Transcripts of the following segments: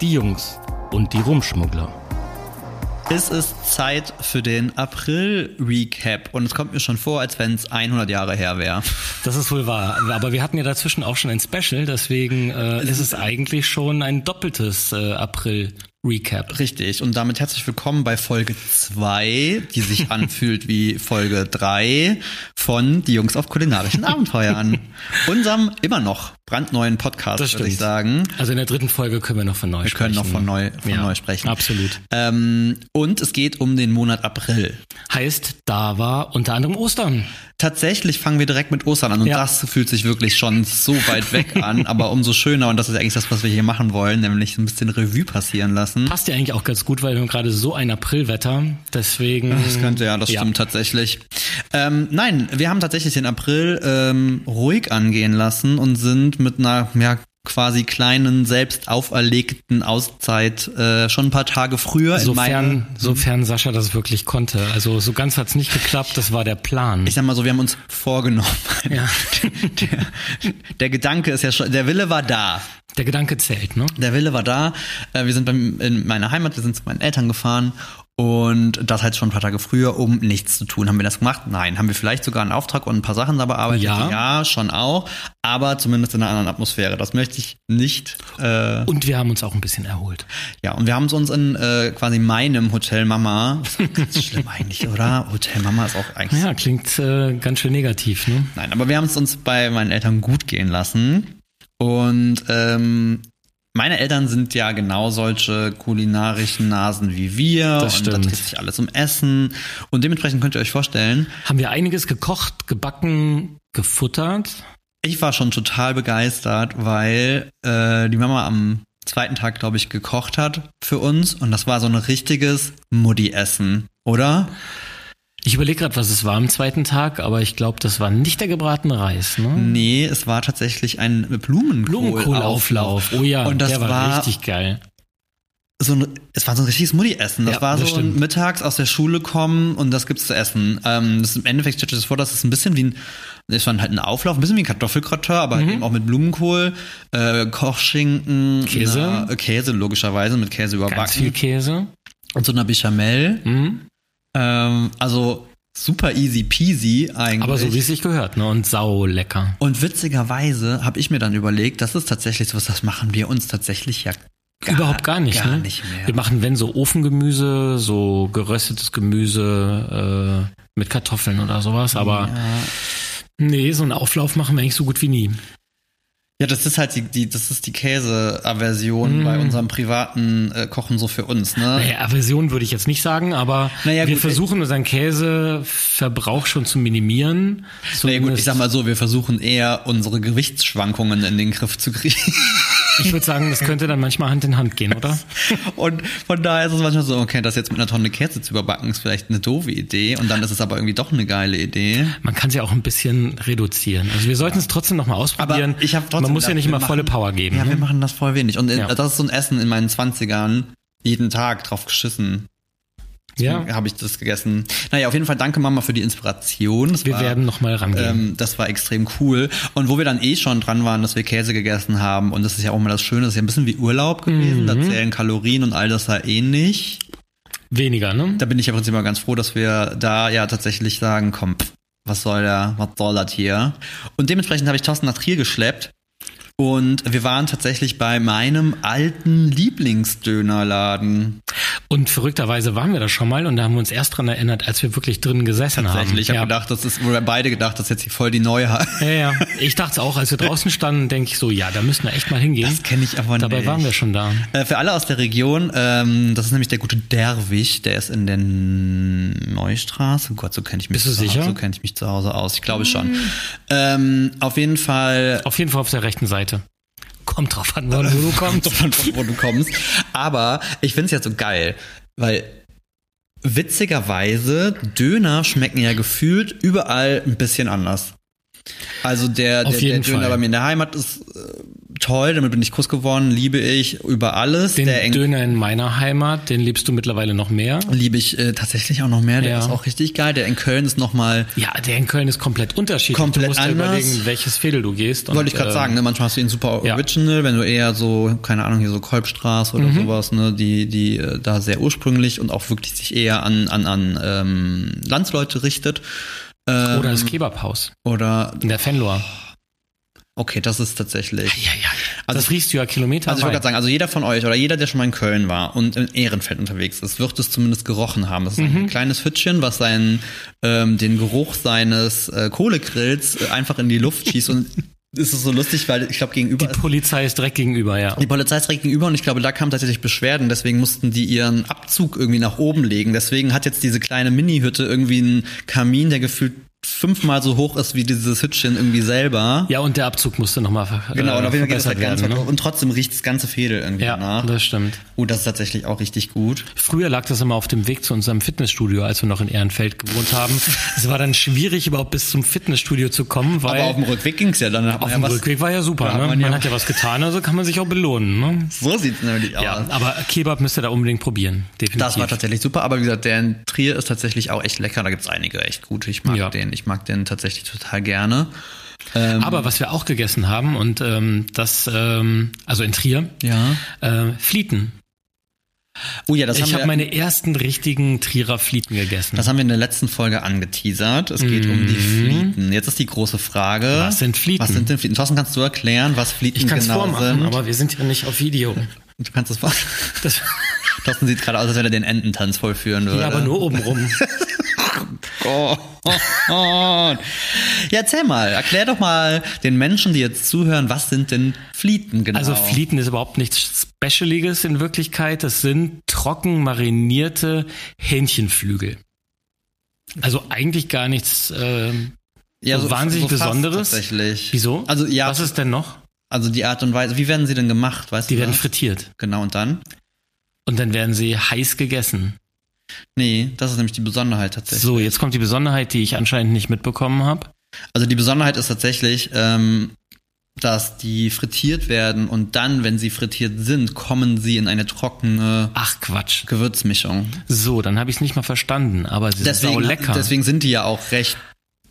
die Jungs und die Rumschmuggler. Es ist Zeit für den April-Recap und es kommt mir schon vor, als wenn es 100 Jahre her wäre. Das ist wohl wahr. Aber wir hatten ja dazwischen auch schon ein Special, deswegen äh, ist es eigentlich schon ein doppeltes äh, April. Recap. Richtig. Und damit herzlich willkommen bei Folge 2, die sich anfühlt wie Folge 3 von Die Jungs auf kulinarischen Abenteuern. Unserem immer noch brandneuen Podcast, würde ich sagen. Also in der dritten Folge können wir noch von neu wir sprechen. Wir können noch von neu, von ja, neu sprechen. Absolut. Ähm, und es geht um den Monat April. Heißt, da war unter anderem Ostern. Tatsächlich fangen wir direkt mit Ostern an und ja. das fühlt sich wirklich schon so weit weg an, aber umso schöner und das ist eigentlich das, was wir hier machen wollen, nämlich ein bisschen Revue passieren lassen. Passt ja eigentlich auch ganz gut, weil wir haben gerade so ein Aprilwetter, deswegen. Das könnte ja, das ja. stimmt tatsächlich. Ähm, nein, wir haben tatsächlich den April ähm, ruhig angehen lassen und sind mit einer ja, quasi kleinen selbst auferlegten Auszeit äh, schon ein paar Tage früher sofern, in sofern Sascha das wirklich konnte. Also so ganz hat's nicht geklappt, das war der Plan. Ich sag mal so, wir haben uns vorgenommen. Ja. der, der Gedanke ist ja schon, der Wille war da. Der Gedanke zählt, ne? Der Wille war da. Äh, wir sind beim, in meiner Heimat, wir sind zu meinen Eltern gefahren und das halt schon ein paar Tage früher, um nichts zu tun. Haben wir das gemacht? Nein. Haben wir vielleicht sogar einen Auftrag und ein paar Sachen da bearbeitet? Ja. Ja, schon auch. Aber zumindest in einer anderen Atmosphäre. Das möchte ich nicht. Äh und wir haben uns auch ein bisschen erholt. Ja, und wir haben es uns in äh, quasi meinem Hotel Mama. Das ist ganz schlimm eigentlich, oder? Hotel Mama ist auch eigentlich. Ja, klingt äh, ganz schön negativ, ne? Nein, aber wir haben es uns bei meinen Eltern gut gehen lassen. Und ähm, meine Eltern sind ja genau solche kulinarischen Nasen wie wir. Das stimmt. Und da dreht sich alles um Essen. Und dementsprechend könnt ihr euch vorstellen. Haben wir einiges gekocht, gebacken, gefuttert? Ich war schon total begeistert, weil äh, die Mama am zweiten Tag, glaube ich, gekocht hat für uns. Und das war so ein richtiges Muddy-Essen, oder? Ich überlege gerade, was es war am zweiten Tag, aber ich glaube, das war nicht der gebratene Reis, ne? Nee, es war tatsächlich ein Blumenkohl Blumenkohlauflauf. Oh ja, und das der war, war richtig geil. So ein, es war so ein richtiges Mutti-Essen. Das ja, war das so stimmt. mittags aus der Schule kommen und das gibt's zu essen. Ähm, das im Endeffekt stellt sich das vor, dass es ein bisschen wie ein, es war halt ein Auflauf, ein bisschen wie ein Kartoffelgratin, aber mhm. eben auch mit Blumenkohl, äh, Kochschinken, Käse, na, Käse logischerweise mit Käse überbacken, Ganz viel Käse und so einer Bechamel. Mhm. Ähm, also super easy peasy eigentlich. Aber so wie es sich gehört, ne? Und sau lecker. Und witzigerweise habe ich mir dann überlegt, das ist tatsächlich so was, das machen wir uns tatsächlich ja Gar, Überhaupt gar nicht, gar ne? nicht mehr. Wir machen, wenn so Ofengemüse, so geröstetes Gemüse äh, mit Kartoffeln oder sowas, aber ja. nee, so einen Auflauf machen wir eigentlich so gut wie nie. Ja, das ist halt die, die das ist die Käse-Aversion mm. bei unserem privaten äh, Kochen so für uns, ne? Naja, Aversion würde ich jetzt nicht sagen, aber naja, wir gut, versuchen unseren Käseverbrauch schon zu minimieren. Naja gut, ich sag mal so, wir versuchen eher unsere Gewichtsschwankungen in den Griff zu kriegen. Ich würde sagen, das könnte dann manchmal Hand in Hand gehen, oder? Und von daher ist es manchmal so, okay, das jetzt mit einer Tonne Käse zu überbacken, ist vielleicht eine doofe Idee. Und dann ist es aber irgendwie doch eine geile Idee. Man kann es ja auch ein bisschen reduzieren. Also wir sollten es trotzdem nochmal ausprobieren. Aber ich hab trotzdem Man muss ja nicht immer machen, volle Power geben. Ja, ne? wir machen das voll wenig. Und in, Ja. das ist so ein Essen in meinen Zwanzigern jeden Tag drauf geschissen. Ja, Habe ich das gegessen. Naja, auf jeden Fall danke Mama für die Inspiration. Das wir war, werden nochmal rangehen. ähm, das war extrem cool. Und wo wir dann eh schon dran waren, dass wir Käse gegessen haben, und das ist ja auch mal das Schöne, das ist ja ein bisschen wie Urlaub gewesen, Mhm. da zählen Kalorien und all das ja eh nicht. Weniger, ne? Da bin ich ja prinzipiell ganz froh, dass wir da ja tatsächlich sagen, komm, pff, was soll der, was soll das hier? Und dementsprechend habe ich Thorsten nach Trier geschleppt. Und wir waren tatsächlich bei meinem alten Lieblingsdönerladen. Und verrückterweise waren wir da schon mal und da haben wir uns erst dran erinnert, als wir wirklich drin gesessen haben. Tatsächlich. Ich habe ja. gedacht, das ist, oder beide gedacht, das ist jetzt hier voll die Neuheit. Ja, ja. Ich dachte auch, als wir draußen standen, denke ich so, ja, da müssen wir echt mal hingehen. Das kenne ich aber Dabei nicht. waren wir schon da. Äh, Für alle aus der Region, ähm, das ist nämlich der gute Derwig, der ist in der Neustraße. Oh Gott, so kenne ich mich Bist du zu sicher? So kenne ich mich zu Hause aus. Ich glaube schon. Ähm, auf jeden Fall Auf jeden Fall auf der rechten Seite. Kommt drauf an, wo du kommst. von, von wo du kommst. Aber ich finde es jetzt so geil, weil witzigerweise Döner schmecken ja gefühlt überall ein bisschen anders. Also der, der, der Döner Fall. bei mir in der Heimat ist äh, toll, damit bin ich Kuss geworden, liebe ich über alles. Den der Döner in meiner Heimat, den liebst du mittlerweile noch mehr. Liebe ich äh, tatsächlich auch noch mehr, der Ja. ist auch richtig geil. Der in Köln ist nochmal, Ja, der in Köln ist komplett unterschiedlich. Komplett du musst dir anders. überlegen, welches Fädel du gehst. wollte ich gerade äh, sagen, ne? manchmal hast du ihn super ja. original, wenn du eher so, keine Ahnung, hier so Kolbstraße oder sowas, ne, die, die äh, da sehr ursprünglich und auch wirklich sich eher an, an, an ähm, Landsleute richtet. Ähm, Oder das Kebabhaus oder in der Fenloer. okay, das ist tatsächlich. Ja, ja. Also- das riechst du ja Kilometer Also ich wollte gerade sagen, also jeder von euch oder jeder, der schon mal in Köln war und in Ehrenfeld unterwegs ist, wird es zumindest gerochen haben. Das ist Mhm. ein kleines Hütchen, was seinen, ähm, den Geruch seines äh, Kohlegrills äh, einfach in die Luft schießt und es ist so lustig, weil ich glaube gegenüber Die Polizei ist direkt gegenüber, ja. die Polizei ist direkt gegenüber und ich glaube, da kamen tatsächlich Beschwerden, deswegen mussten die ihren Abzug irgendwie nach oben legen. Deswegen hat jetzt diese kleine Mini-Hütte irgendwie einen Kamin, der gefühlt fünfmal so hoch ist wie dieses Hütchen irgendwie selber. Ja, und der Abzug musste nochmal ver Genau, und auf jeden Fall geht das halt ganz werden. Ne? Und trotzdem riecht das ganze Fädel irgendwie Ja, danach. das stimmt. Oh, das ist tatsächlich auch richtig gut. Früher lag das immer auf dem Weg zu unserem Fitnessstudio, als wir noch in Ehrenfeld gewohnt haben. Es war dann schwierig, überhaupt bis zum Fitnessstudio zu kommen, weil Aber auf dem Rückweg ging's ja dann. Auf ja dem was, Rückweg war ja super. Ne? man Man, ja- hat ja was getan, also kann man sich auch belohnen. Ne? So sieht's nämlich aus. Ja, aber Kebab müsst ihr da unbedingt probieren. Definitiv. Das war tatsächlich super, aber wie gesagt, der in Trier ist tatsächlich auch echt lecker. Da gibt's einige echt gute. Ich mag Ja. den. Ich mag den tatsächlich total gerne. Ähm, Aber was wir auch gegessen haben und ähm, das, ähm, also in Trier, ja. äh, Flieten. Oh ja, das Ich habe wir. meine ersten richtigen Trierer Flieten gegessen. Das haben wir in der letzten Folge angeteasert. Es geht um die Flieten. Jetzt ist die große Frage. Mhm. Was sind Flieten? Was sind denn Flieten? Thorsten, kannst du erklären, was Flieten ich kann es genau vormachen, sind? aber wir sind ja nicht auf Video. du kannst. Das, Thorsten sieht gerade aus, als wenn er den Ententanz vollführen würde. ja, aber nur obenrum. Oh. Ja, erzähl mal, erklär doch mal den Menschen, die jetzt zuhören, was sind denn Flieten genau? Also Flieten ist überhaupt nichts Specialiges in Wirklichkeit. Das sind trocken marinierte Hähnchenflügel. Also eigentlich gar nichts. ähm, ja, so wahnsinnig fast Besonderes. Tatsächlich. wieso? Also ja, Was ist denn noch? also die Art und Weise. Wie werden sie denn gemacht? Weißt Die du werden das? frittiert Genau und dann? und dann werden sie heiß gegessen. Nee, das ist nämlich die Besonderheit tatsächlich. So, jetzt kommt die Besonderheit, die ich anscheinend nicht mitbekommen habe. Also die Besonderheit ist tatsächlich, ähm, dass die frittiert werden und dann, wenn sie frittiert sind, kommen sie in eine trockene Ach Quatsch. Gewürzmischung. So, dann habe ich es nicht mal verstanden, aber sie sind sau Deswegen, lecker. deswegen sind die ja auch recht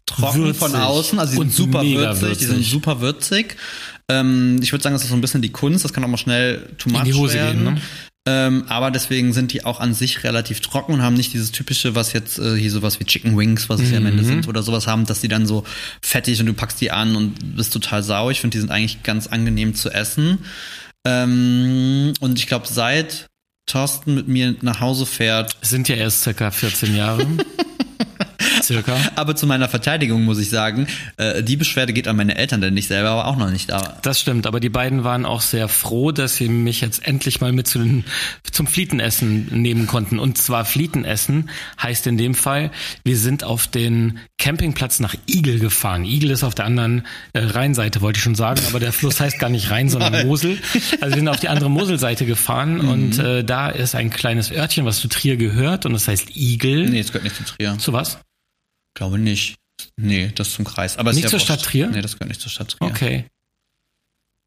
trocken Würzig. von außen. Also sind Und super mega würzig, die sind würzig. super würzig. Ähm, ich würde sagen, das ist so ein bisschen die Kunst, das kann auch mal schnell too much In die Hose werden. gehen, ne? Ähm, aber deswegen sind die auch an sich relativ trocken und haben nicht dieses typische, was jetzt äh, hier sowas wie Chicken Wings, was es ja am Mhm. Ende sind oder sowas haben, dass die dann so fettig und du packst die an und bist total sauer. Ich finde, die sind eigentlich ganz angenehm zu essen. Ähm, und ich glaube, seit Thorsten mit mir nach Hause fährt, sind ja erst circa 14 Jahre. circa. aber zu meiner Verteidigung muss ich sagen, äh, die Beschwerde geht an meine Eltern, denn ich selber aber auch noch nicht da. Das stimmt, aber die beiden waren auch sehr froh, dass sie mich jetzt endlich mal mit zu den, zum Flietenessen nehmen konnten. Und zwar Flietenessen heißt in dem Fall, wir sind auf den Campingplatz nach Igel gefahren. Igel ist auf der anderen äh, Rheinseite, wollte ich schon sagen, aber der Fluss heißt gar nicht Rhein, sondern Mosel. Also wir sind auf die andere Moselseite gefahren Mhm. und äh, da ist ein kleines Örtchen, was zu Trier gehört und das heißt Igel. Nee, es gehört nicht zu Trier. Zu was? Glaube nicht. Nee, das zum Kreis. Aber Nicht zur. Stadt Trier? Nee, das gehört nicht zur Stadt Trier. Okay.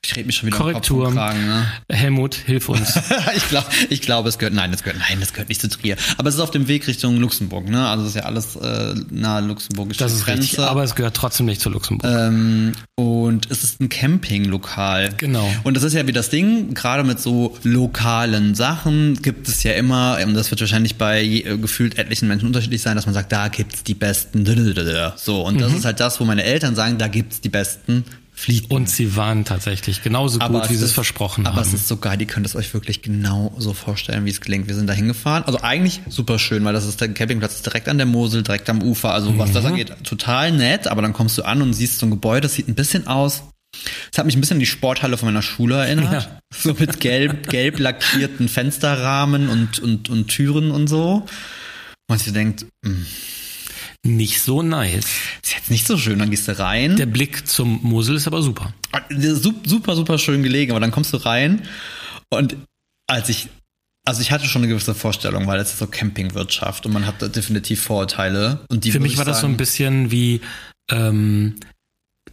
Ich rede mich schon wieder Korrektur. Kragen, ne? Helmut, hilf uns. ich glaube, ich glaube, es gehört, nein, das gehört, nein, das gehört nicht zu Trier. Aber es ist auf dem Weg Richtung Luxemburg, ne? Also es ist ja alles äh, nahe luxemburgische Das ist Grenze. richtig, aber es gehört trotzdem nicht zu Luxemburg. ähm, und es ist ein Campinglokal. Genau. Und das ist ja wie das Ding, gerade mit so lokalen Sachen gibt es ja immer, und das wird wahrscheinlich bei äh, gefühlt etlichen Menschen unterschiedlich sein, dass man sagt, da gibt's die besten. So, und Mhm. das ist halt das, wo meine Eltern sagen, da gibt's die besten Flieten. Und sie waren tatsächlich genauso gut, wie sie es versprochen aber haben. es ist so geil, ihr könnt es euch wirklich genau so vorstellen, wie es klingt. Wir sind da hingefahren. Also eigentlich super schön, weil das ist der Campingplatz ist direkt an der Mosel, direkt am Ufer. Also was Mhm. das angeht, total nett. Aber dann kommst du an und siehst so ein Gebäude, das sieht ein bisschen aus. Es hat mich ein bisschen an die Sporthalle von meiner Schule erinnert. Ja. So mit gelb, gelb lackierten Fensterrahmen und, und, und Türen und so. Und sie denkt, hm, Nicht so nice. ist jetzt nicht so schön. Dann gehst du rein. Der Blick zum Mosel ist aber super. Sup- super, super schön gelegen, aber dann kommst du rein und als ich, also ich hatte schon eine gewisse Vorstellung, weil es ist so Campingwirtschaft und man hat da definitiv Vorurteile und die Für mich ich war das so ein sagen- bisschen wie ähm,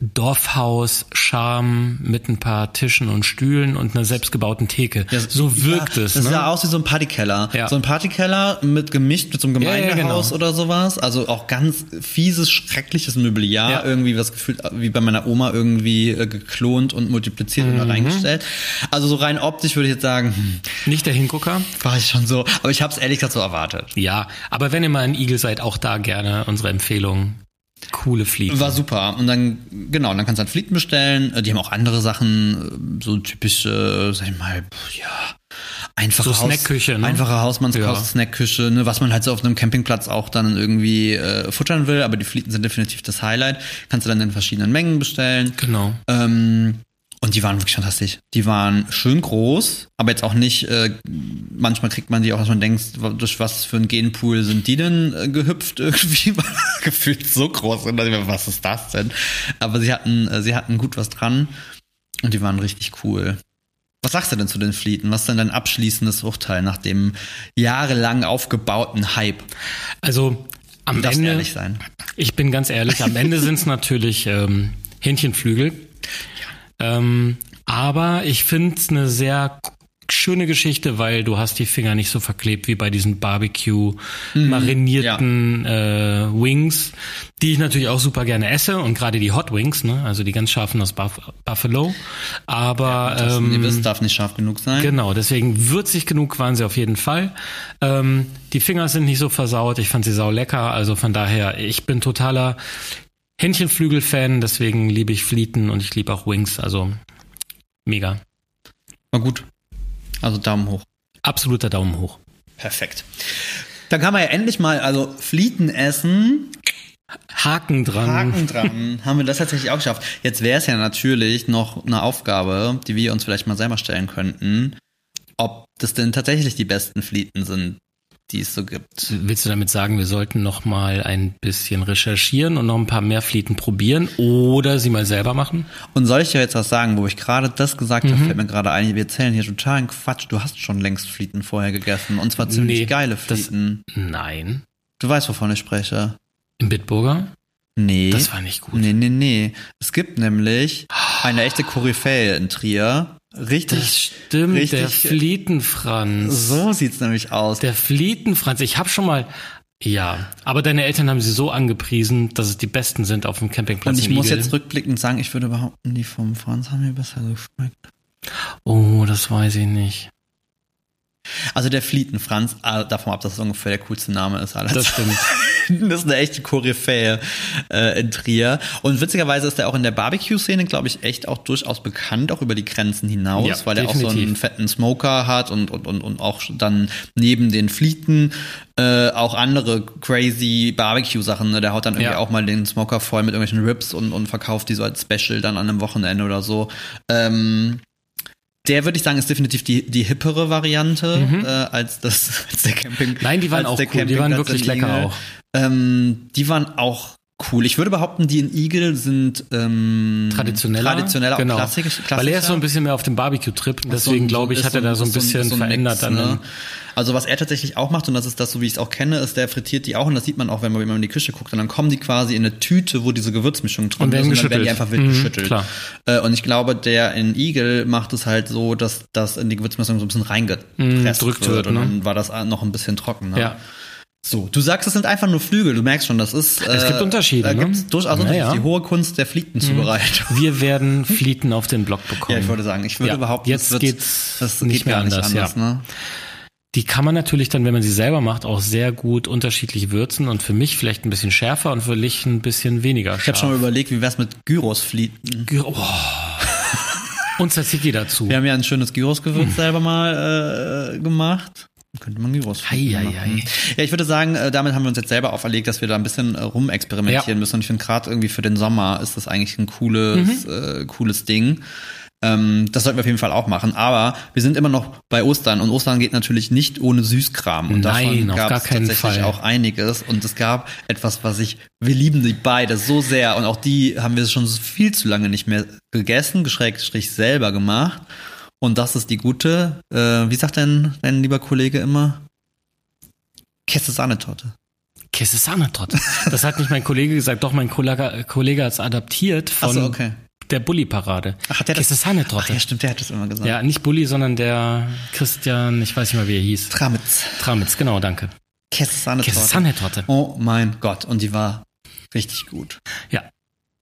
Dorfhaus, Charme mit ein paar Tischen und Stühlen und einer selbstgebauten Theke. Ja, so wirkt ja, es. Das ne? sah aus wie so ein Partykeller. Ja. So ein Partykeller mit gemischt mit so einem ja, Gemeindehaus genau. oder sowas. Also auch ganz fieses, schreckliches Möbliar. Ja. Irgendwie was gefühlt wie bei meiner Oma irgendwie äh, geklont und multipliziert Mhm. und reingestellt. Also so rein optisch würde ich jetzt sagen, hm, Nicht der Hingucker. war ich schon so. Aber ich habe es ehrlich gesagt so erwartet. Ja, aber wenn ihr mal in Igel seid, auch da gerne unsere Empfehlung. Coole Fliegen. War super. Und dann, genau, dann kannst du halt Flieten bestellen. Äh, Die haben auch andere Sachen, äh, so typische, sag ich mal, ja, einfache, So Snackküche, ne? einfache Hausmannskost, Ja. Snackküche, ne, was man halt so auf einem Campingplatz auch dann irgendwie äh, futtern will. Aber die Flieten sind definitiv das Highlight. Kannst du dann in verschiedenen Mengen bestellen. Genau. Ähm, und die waren wirklich fantastisch. Die waren schön groß, aber jetzt auch nicht, äh, manchmal kriegt man die auch, dass man denkt, durch was für ein Genpool sind die denn äh, gehüpft irgendwie, gefühlt so groß ich mir, Was ist das denn? Aber sie hatten, äh, sie hatten gut was dran und die waren richtig cool. Was sagst du denn zu den Fleeten? Was ist denn dein abschließendes Urteil nach dem jahrelang aufgebauten Hype? Also am Du Ende, ehrlich sein. ich bin ganz ehrlich, am Ende sind es natürlich ähm, Hähnchenflügel. Ähm, aber ich finde es eine sehr schöne Geschichte, weil du hast die Finger nicht so verklebt wie bei diesen Barbecue marinierten äh, Wings, die ich natürlich auch super gerne esse und gerade die Hot Wings, ne, also die ganz scharfen aus Buff Buffalo. Aber Das, ähm, ihr wisst, darf nicht scharf genug sein. Genau, deswegen würzig genug waren sie auf jeden Fall. Ähm, die Finger sind nicht so versaut, ich fand sie sau lecker, also von daher, ich bin totaler Hähnchenflügel-Fan, deswegen liebe ich Flieten und ich liebe auch Wings, also mega. War gut. Also Daumen hoch. Absoluter Daumen hoch. Perfekt. Dann kann man ja endlich mal, also Flieten essen, Haken dran. Haken dran, haben wir das tatsächlich auch geschafft. Jetzt wäre es ja natürlich noch eine Aufgabe, die wir uns vielleicht mal selber stellen könnten, ob das denn tatsächlich die besten Flieten sind, die es so gibt. Willst du damit sagen, wir sollten noch mal ein bisschen recherchieren und noch ein paar mehr Flieten probieren oder sie mal selber machen? Und soll ich dir jetzt was sagen, wo ich gerade das gesagt habe, fällt mir gerade ein, wir erzählen hier totalen Quatsch. Du hast schon längst Flieten vorher gegessen und zwar ziemlich Nee, geile das- Flieten. Nein. Du weißt, wovon ich spreche. Im Bitburger? Nee. Das war nicht gut. Nee, nee, nee. Es gibt nämlich eine echte Koryphäe in Trier. Richtig. Das stimmt, richtig, der Flietenfranz. So sieht's nämlich aus. Der Flietenfranz. Ich habe schon mal. Ja, aber deine Eltern haben sie so angepriesen, dass es die besten sind auf dem Campingplatz. Und ich muss Igel. jetzt rückblickend sagen, ich würde behaupten, die vom Franz haben mir besser geschmeckt. Oh, das weiß ich nicht. Also der Flietenfranz, äh, davon ab, dass es ungefähr der coolste Name ist aller Das Zeiten. Das ist eine echte Koryphäe äh, in Trier. Und witzigerweise ist er auch in der Barbecue-Szene, glaube ich, echt auch durchaus bekannt, auch über die Grenzen hinaus, Ja, weil er auch so einen fetten Smoker hat und, und, und, und auch dann neben den Flieten äh, auch andere crazy Barbecue-Sachen. Ne? Der haut dann irgendwie Ja. auch mal den Smoker voll mit irgendwelchen Rips und, und verkauft die so als Special dann an einem Wochenende oder so. Ähm, der würde ich sagen, ist definitiv die, die hippere Variante äh, als das als der Camping. Mhm. Nein, die waren auch cool. Die waren wirklich lecker auch. Ähm, die waren auch cool. Ich würde behaupten, die in Igel sind ähm, Traditioneller. traditioneller, genau. auch klassisch, Weil er ist so ein bisschen mehr auf dem Barbecue-Trip. Deswegen glaube ich, hat er da so ein bisschen ist ein verändert. Mix, an ne? dem- Also was er tatsächlich auch macht, und das ist das, so wie ich es auch kenne, ist, der frittiert die auch, und das sieht man auch, wenn man, wenn man in die Küche guckt, und dann kommen die quasi in eine Tüte, wo diese Gewürzmischung drin Und ist, und dann werden die einfach wild Mhm, geschüttelt. klar. Äh, und ich glaube, der in Igel macht es halt so, dass das in die Gewürzmischung so ein bisschen reingepresst Mhm, drückt wird, wird, und ne? dann war das noch ein bisschen trockener. Ja. So, du sagst, es sind einfach nur Flügel. Du merkst schon, das ist. Äh, Es gibt Unterschiede, Da ne? gibt es durchaus Unterschiede. Naja. Mhm. Die hohe Kunst der Fliegenzubereitung. Wir werden Flieten auf den Blog bekommen. Ja, ich wollte sagen, ich würde Ja, behaupten, jetzt wird, geht's das nicht geht mehr gar nicht anders, anders. ja. Ne? Die kann man natürlich dann, wenn man sie selber macht, auch sehr gut unterschiedlich würzen und für mich vielleicht ein bisschen schärfer und für dich ein bisschen weniger Ich habe scharf. schon mal überlegt, wie wär's mit Gyrosflieten? Gü- oh. Und Tzatziki dazu. Wir haben ja ein schönes Gyrosgewürz selber mal äh, gemacht. Könnte man Hei, hei, machen. hei. Ja, ich würde sagen, äh, damit haben wir uns jetzt selber auferlegt, dass wir da ein bisschen äh, rumexperimentieren Ja. müssen. Und ich finde gerade irgendwie für den Sommer ist das eigentlich ein cooles, Mhm. äh, cooles Ding. Ähm, das sollten wir auf jeden Fall auch machen. Aber wir sind immer noch bei Ostern und Ostern geht natürlich nicht ohne Süßkram. Und Nein, davon gab es tatsächlich Fall. auch einiges. Und es gab etwas, was ich, wir lieben die beide so sehr. Und auch die haben wir schon viel zu lange nicht mehr gegessen, geschrägstrich selber gemacht. Und das ist die gute, äh, wie sagt denn dein lieber Kollege immer? Käse-Sahnetorte. Käse Sahnetorte. Das hat nicht mein Kollege gesagt, doch mein Kollege, Kollege hat es adaptiert von so, okay. der Bulli-Parade. Ach, hat der das- Käse Sahnetorte. Ach ja, stimmt, der hat das immer gesagt. Ja, nicht Bulli, sondern der Christian, ich weiß nicht mal, wie er hieß. Tramitz. Tramitz, genau, danke. Käse Sahnetorte. Käse Sahnetorte. Oh mein Gott, und die war richtig gut. Ja,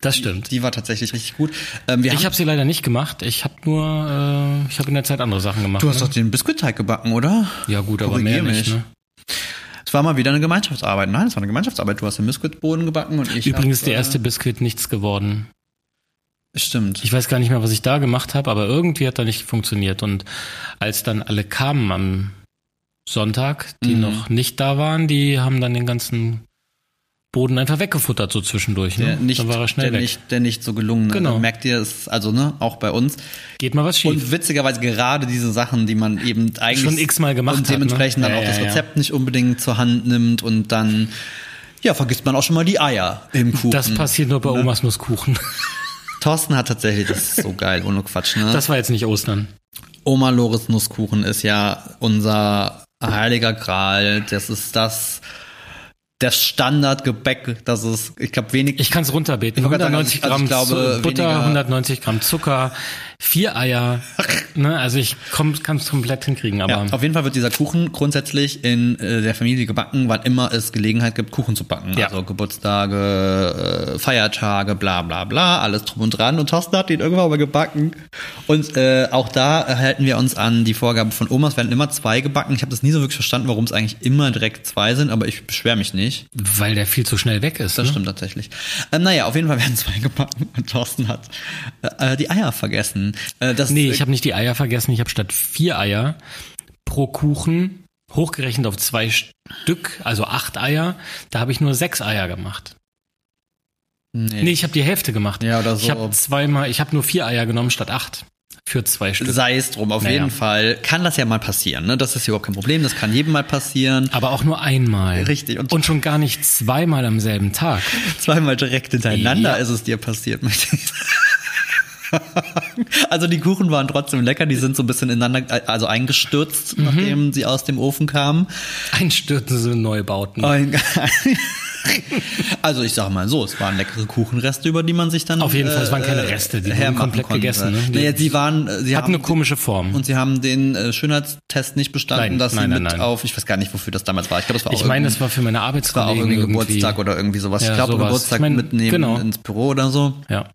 das stimmt. Die war tatsächlich richtig gut. Ähm, Ich habe sie leider nicht gemacht. Ich habe nur, äh, ich habe in der Zeit andere Sachen gemacht. du hast ne? doch den Biskuitteig gebacken, oder? ja gut, aber mehr nicht. mich. Ne? Es war mal wieder eine Gemeinschaftsarbeit. Nein, es war eine Gemeinschaftsarbeit. Du hast den Biskuitboden gebacken und ich Übrigens hab, der erste Biskuit nichts geworden. Äh, stimmt. Ich weiß gar nicht mehr, was ich da gemacht habe, aber irgendwie hat da nicht funktioniert. Und als dann alle kamen am Sonntag, die Mhm. noch nicht da waren, die haben dann den ganzen Boden einfach weggefuttert so zwischendurch. Ne? der nicht, dann war er schnell der weg. nicht, der nicht so gelungen. Genau. Merkt ihr, es also ne, auch bei uns. Geht mal was schief. Und witzigerweise gerade diese Sachen, die man eben eigentlich Schon x-mal gemacht und hat, dementsprechend ne? dann Ja, auch das ja, ja. Rezept nicht unbedingt zur Hand nimmt und dann ja vergisst man auch schon mal die Eier im Kuchen. das passiert nur bei Ne? Omas Nusskuchen. Thorsten hat tatsächlich, das ist so geil, ohne Quatsch, ne? Das war jetzt nicht Ostern. Oma Loris Nusskuchen ist ja unser heiliger Gral. Das ist das, das Standardgebäck, das ist, ich glaube, wenig. Ich kann es runterbeten. Ich wollte gerade 190 sagen, also Gramm glaube, Zu- Butter, weniger- 190 Gramm Zucker, vier Eier. ne, also ich kann es komplett hinkriegen, aber ja, auf jeden Fall wird dieser Kuchen grundsätzlich in äh, der Familie gebacken, wann immer es Gelegenheit gibt, Kuchen zu backen. Ja. Also Geburtstage, äh, Feiertage, bla bla bla, alles drum und dran. Und Thorsten hat ihn irgendwann mal gebacken. Und äh, auch da halten wir uns an die Vorgabe von Omas. Werden immer zwei gebacken. Ich habe das nie so wirklich verstanden, warum es eigentlich immer direkt zwei sind, aber ich beschwere mich nicht. weil der viel zu schnell weg ist. Das ne? stimmt tatsächlich. Ähm, naja, auf jeden Fall werden zwei gebacken und Thorsten hat äh, die Eier vergessen. Äh, das, Nee, ich habe nicht die Eier vergessen. Ich habe statt vier Eier pro Kuchen hochgerechnet auf zwei Stück, also acht Eier. Da habe ich nur sechs Eier gemacht. nee. Nee, ich habe die Hälfte gemacht. Ja, oder so. Ich habe zweimal, ich habe nur vier Eier genommen statt acht. Für zwei Stück. Sei es drum, auf Naja. jeden Fall kann das ja mal passieren. Ne? Das ist überhaupt kein Problem, das kann jedem mal passieren. Aber auch nur einmal. Richtig. Und- Und, schon gar nicht zweimal am selben Tag. Zweimal direkt hintereinander Ja. ist es dir passiert, möchte ich sagen. Also die Kuchen waren trotzdem lecker, die sind so ein bisschen ineinander, also eingestürzt, Mhm. nachdem sie aus dem Ofen kamen. Einstürzende Neubauten. Ein- Also ich sag mal so, es waren leckere Kuchenreste, über die man sich dann Auf jeden Fall, es waren keine äh, Reste, die wurden komplett konnte. gegessen, ne? Naja, sie waren, äh, sie Hat haben eine komische Form. und sie haben den äh, Schönheitstest nicht bestanden, Nein, dass nein, sie nein, mit auf, ich weiß gar nicht, wofür das damals war. Ich glaube, das war auch Ich meine, das war für meine war auch Arbeitskollegen irgendwie. Geburtstag oder irgendwie sowas. Ja, ich glaube. Geburtstag Ich mein, mitnehmen genau. ins Büro oder so. Ja.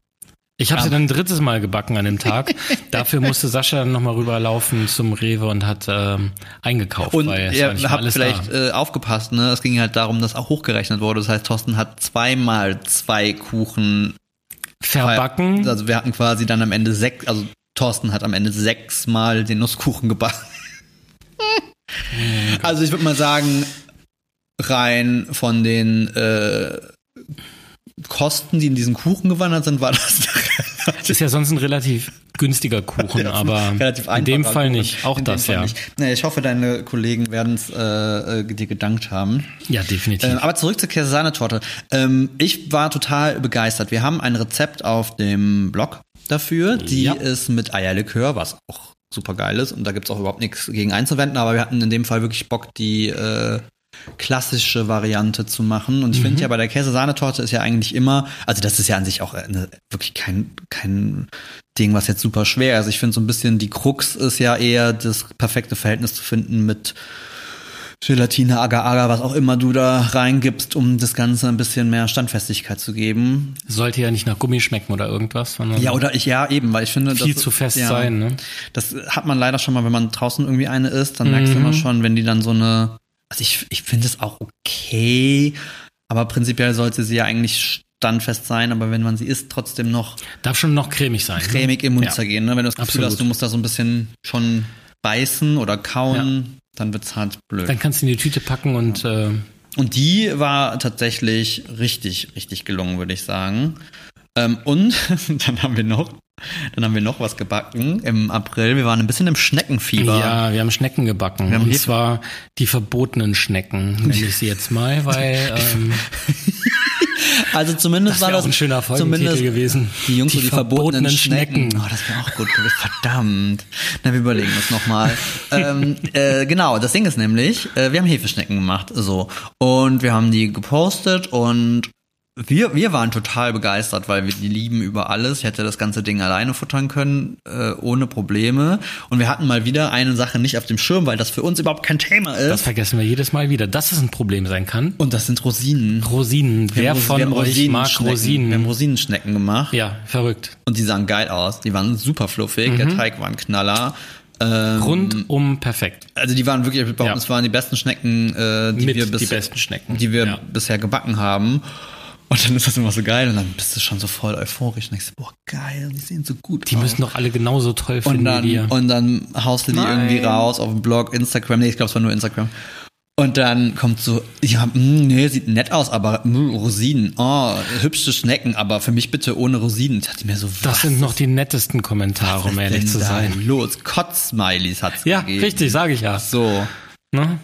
Ich habe sie dann ein drittes Mal gebacken an dem Tag. Dafür musste Sascha dann nochmal rüberlaufen zum Rewe und hat ähm, eingekauft. Und weil ihr habt vielleicht da. äh, aufgepasst, ne? Es ging halt darum, dass auch hochgerechnet wurde. Das heißt, Thorsten hat zweimal zwei Kuchen verbacken. Also wir hatten quasi dann am Ende sechs, also Thorsten hat am Ende sechsmal den Nusskuchen gebacken. also ich würde mal sagen, rein von den äh, Kosten, die in diesen Kuchen gewandert sind, war das ist ja sonst ein relativ günstiger Kuchen, aber relativ in dem Fall Kuchen. nicht. Auch In das, ja. nicht. Nee, ich hoffe, deine Kollegen werden es äh, äh, dir gedankt haben. Ja, definitiv. Ähm, aber zurück zur Käse-Sahnetorte. Ähm, ich war total begeistert. Wir haben ein Rezept auf dem Blog dafür. Die Ja. ist mit Eierlikör, was auch super geil ist. Und da gibt's auch überhaupt nichts gegen einzuwenden. Aber wir hatten in dem Fall wirklich Bock, die äh, klassische Variante zu machen. Und ich finde ja, bei der Käse-Sahnetorte ist ja eigentlich immer, also das ist ja an sich auch eine, wirklich kein, kein Ding, was jetzt super schwer ist. Ich finde so ein bisschen, die Krux ist ja eher das perfekte Verhältnis zu finden mit Gelatine, Agar-Agar, was auch immer du da reingibst, um das Ganze ein bisschen mehr Standfestigkeit zu geben. Sollte ja nicht nach Gummi schmecken oder irgendwas, Ja, oder ich, ja, eben, weil ich finde, viel das, zu fest ja, sein. Ne? Das hat man leider schon mal, wenn man draußen irgendwie eine isst, dann merkst du Mhm. immer schon, wenn die dann so eine, also ich, ich finde es auch okay, aber prinzipiell sollte sie ja eigentlich standfest sein, aber wenn man sie isst, trotzdem noch Darf schon noch cremig sein. ne? cremig im Mund Ja. zergehen, ne? Wenn du das Gefühl Absolut. hast, du musst da so ein bisschen schon beißen oder kauen, dann wird's halt blöd. Dann kannst du in die Tüte packen und äh, Und die war tatsächlich richtig, richtig gelungen, würde ich sagen. Ähm, und dann haben wir noch, dann haben wir noch was gebacken im April. Wir waren ein bisschen im Schneckenfieber. ja, wir haben Schnecken gebacken. Und zwar die verbotenen Schnecken, nenne ich sie jetzt mal, weil ähm, Also zumindest Das war das auch ein schöner zumindest gewesen. Die Jungs Die und die verbotenen, verbotenen Schnecken. Schnecken. Oh, das wäre auch gut gewesen. Verdammt. Na, wir überlegen das nochmal. ähm, äh, genau, das Ding ist nämlich, äh, wir haben Hefeschnecken gemacht, so. Und wir haben die gepostet und wir, wir waren total begeistert, weil wir die lieben über alles. Ich hätte das ganze Ding alleine futtern können, äh, ohne Probleme. Und wir hatten mal wieder eine Sache nicht auf dem Schirm, weil das für uns überhaupt kein Thema ist. Das vergessen wir jedes Mal wieder, dass es ein Problem sein kann. und das sind Rosinen. Rosinen. Wer von haben euch mag Rosinenschnecken- Wir haben Rosinen? Rosinenschnecken gemacht. Ja, verrückt. Und die sahen geil aus. Die waren super fluffig. Mhm. Der Teig war ein Knaller. Ähm, Rundum perfekt. Also die waren wirklich, ich behaupte, Ja. es waren die besten Schnecken, äh, die Mit wir die bis, besten Schnecken. die wir Ja. bisher gebacken haben. Und dann ist das immer so geil und dann bist du schon so voll euphorisch und denkst, boah, geil, die sehen so gut Die aus. müssen doch alle genauso toll und finden dann, wie wir. und dann haust du die Nein. irgendwie raus auf dem Blog, Instagram, nee, ich glaube, es war nur Instagram. Und dann kommt so, ja, mh, nee, sieht nett aus, aber mh, Rosinen, oh, hübsche Schnecken, aber für mich bitte ohne Rosinen. Ich dachte mir so, Das was sind noch die nettesten Kommentare, um ehrlich denn zu da sein. Los, Kotz-Smileys hat's Ja, gegeben. richtig, sage ich ja. So. Ne?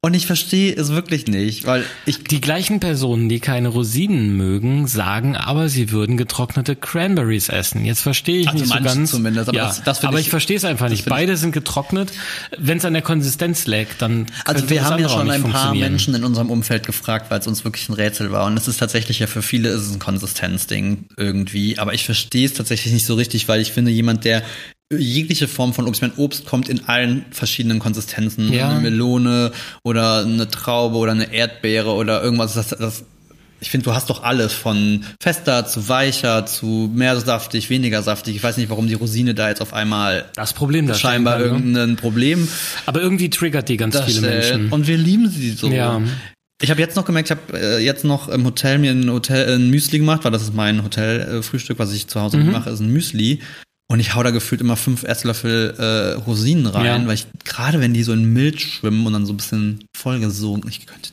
Und ich verstehe es wirklich nicht, weil ich Die gleichen Personen, die keine Rosinen mögen, sagen aber, sie würden getrocknete Cranberries essen. Jetzt verstehe ich Also nicht so ganz. zumindest, aber ja, das- das aber ich- ich verstehe es einfach nicht. Beide sind getrocknet. Wenn es an der Konsistenz lag, dann Also wir haben ja schon ein paar. Menschen in unserem Umfeld gefragt, weil es uns wirklich ein Rätsel war. Und es ist tatsächlich ja für viele ist es ein Konsistenzding irgendwie. Aber ich verstehe es tatsächlich nicht so richtig, weil ich finde, jemand, der jegliche Form von Obst, ich meine, Obst kommt in allen verschiedenen Konsistenzen. Ja. Eine Melone oder eine Traube oder eine Erdbeere oder irgendwas. Das, das, ich finde, du hast doch alles von fester zu weicher zu mehr saftig, weniger saftig. Ich weiß nicht, warum die Rosine da jetzt auf einmal Das Problem da scheinbar irgendein Problem Aber irgendwie triggert die ganz viele. Menschen. Und wir lieben sie so. Ja. Ich habe jetzt noch gemerkt, ich habe äh, jetzt noch im Hotel mir ein Hotel ein Müsli gemacht, weil das ist mein Hotelfrühstück, was ich zu Hause Mhm. mache, ist ein Müsli. Und ich hau da gefühlt immer fünf Esslöffel äh, Rosinen rein, Ja. weil ich gerade wenn die so in Milch schwimmen und dann so ein bisschen vollgesogen, ich könnte.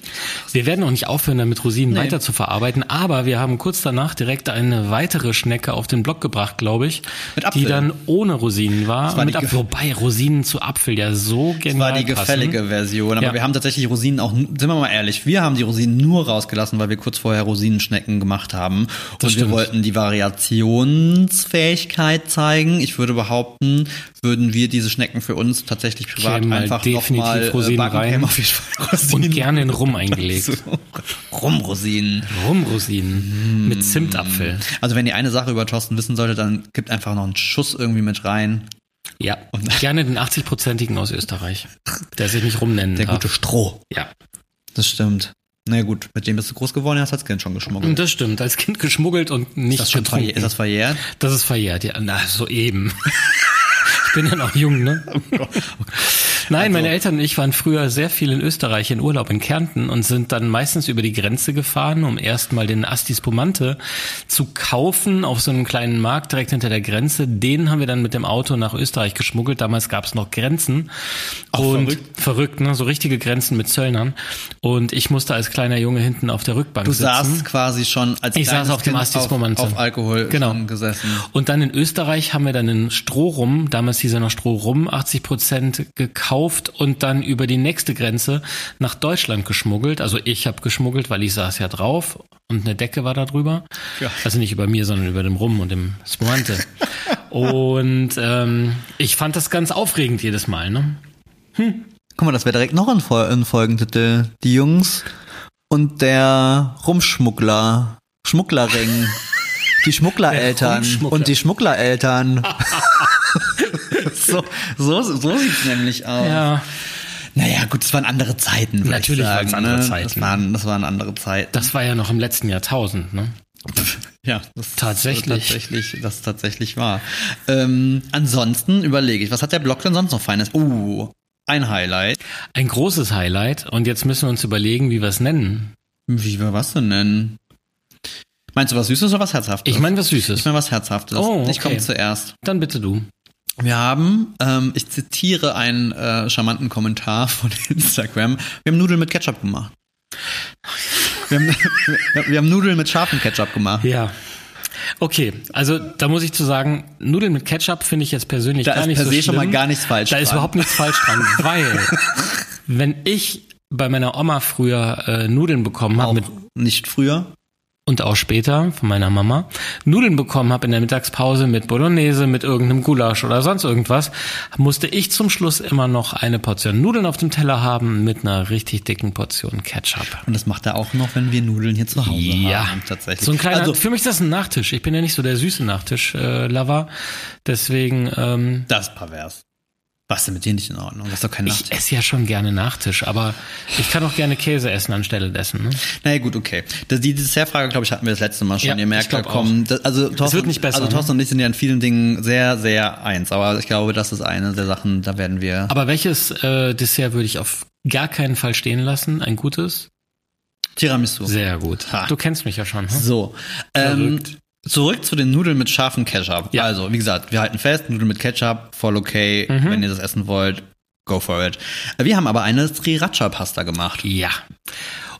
Wir werden auch nicht aufhören, damit Rosinen Nee. weiter zu verarbeiten, aber wir haben kurz danach direkt eine weitere Schnecke auf den Blog gebracht, glaube ich, Mit Apfel. die dann ohne Rosinen war. war mit Apfel. Wobei Rosinen zu Apfel ja so Das genial war die gefällige passen. Version, aber Ja. wir haben tatsächlich Rosinen auch, sind wir mal ehrlich, wir haben die Rosinen nur rausgelassen, weil wir kurz vorher Rosinenschnecken gemacht haben. Und wir stimmt. wollten die Variationsfähigkeit zeigen. Ich würde behaupten, würden wir diese Schnecken für uns tatsächlich privat Kämen einfach nochmal backen. rein. auf jeden Fall Rosinen. Und gerne in Rum eingelegt. So. Rumrosinen. Rumrosinen mit Zimtapfel. Also wenn ihr eine Sache über Thorsten wissen solltet, dann gibt einfach noch einen Schuss irgendwie mit rein. Ja, gerne den 80-prozentigen aus Österreich, der sich nicht rumnennen Der darf. gute Stroh. Ja, Das stimmt. Na gut, mit dem bist du groß geworden, hast als Kind schon geschmuggelt. das stimmt. Als Kind geschmuggelt und Ist nicht das schon getrunken. verjährt? Ist das verjährt? Das ist verjährt, ja. Na, so eben. ich bin ja noch jung, ne? Nein, meine Eltern und ich waren früher sehr viel in Österreich in Urlaub in Kärnten und sind dann meistens über die Grenze gefahren, um erstmal den Asti Spumante zu kaufen auf so einem kleinen Markt direkt hinter der Grenze. Den haben wir dann mit dem Auto nach Österreich geschmuggelt. Damals gab es noch Grenzen. und verrückt. verrückt, ne? So richtige Grenzen mit Zöllnern. Und ich musste als kleiner Junge hinten auf der Rückbank Du sitzen. saßt quasi schon als Ich saß auf dem Astis auf, Momante. auf Alkohol Genau. gesessen. Und dann in Österreich haben wir dann einen Strohrum, damals dieser noch Strohrum, 80 Prozent gekauft und dann über die nächste Grenze nach Deutschland geschmuggelt. Also ich habe geschmuggelt, weil ich saß ja drauf und eine Decke war da drüber. Ja. Also nicht über mir, sondern über dem Rum und dem Spumante. und ähm, ich fand das ganz aufregend jedes Mal. Ne? Guck mal, das wäre direkt noch ein, Fol ein Folgentitel. Die Jungs und der Rumschmuggler. Schmugglerring. Die Schmugglereltern und die Schmugglereltern. so, so, so sieht's nämlich aus. Ja, Naja, gut, es waren andere Zeiten. Natürlich ich sagen, waren's andere ne? Zeiten. Das waren, das waren andere Zeiten. das war ja noch im letzten Jahrtausend. Ne? Ja, das Tatsächlich. tatsächlich, das tatsächlich war. Ähm, ansonsten überlege ich, was hat der Blog denn sonst noch Feines? Uh, ein Highlight. Ein großes Highlight. Und jetzt müssen wir uns überlegen, wie wir es nennen. Wie wir was denn nennen? Meinst du was Süßes oder was Herzhaftes? Ich meine was Süßes. ich meine was Herzhaftes. Oh, Ich komme okay. zuerst. Dann bitte du. Wir haben, ähm, ich zitiere einen äh, charmanten Kommentar von Instagram. Wir haben Nudeln mit Ketchup gemacht. Wir haben, wir, haben Nudeln mit scharfem Ketchup gemacht. Ja. Okay, also da muss ich zu sagen, Nudeln mit Ketchup finde ich jetzt persönlich Da gar ist nicht per so se schlimm. schon mal gar nichts falsch Da ist dran. überhaupt nichts falsch dran, weil wenn ich bei meiner Oma früher äh, Nudeln bekommen habe mit nicht früher. Und auch später von meiner Mama Nudeln bekommen habe in der Mittagspause mit Bolognese, mit irgendeinem Gulasch oder sonst irgendwas, musste ich zum Schluss immer noch eine Portion Nudeln auf dem Teller haben mit einer richtig dicken Portion Ketchup. Und das macht er auch noch, wenn wir Nudeln hier zu Hause Ja, haben, tatsächlich. So ein kleiner, also, für mich ist das ein Nachtisch. Ich bin ja nicht so der süße Nachtisch-Lover. Deswegen, ähm, das ist pervers. Was ist denn mit dir nicht in Ordnung? Das ist doch kein ich Nachtisch. esse ja schon gerne Nachtisch, aber ich kann auch gerne Käse essen anstelle dessen. Ne? Naja, gut, okay. Das, die Dessertfrage, glaube ich, hatten wir das letzte Mal schon. Ja, Ihr merkt, ich da glaub kommen, das, also Thorsten, wird nicht besser, also Thorsten ne? und ich sind ja in vielen Dingen sehr, sehr eins. Aber ich glaube, das ist eine der Sachen, da werden wir. Aber welches äh, Dessert würde ich auf gar keinen Fall stehen lassen? Ein gutes? Tiramisu. Sehr gut. Ha. Du kennst mich ja schon. Hm? So. Ähm, Verrückt. Zurück zu den Nudeln mit scharfem Ketchup. Ja. Also, wie gesagt, wir halten fest, Nudeln mit Ketchup, voll okay. Mhm. Wenn ihr das essen wollt, go for it. Wir haben aber eine Sriracha-Pasta gemacht. Ja.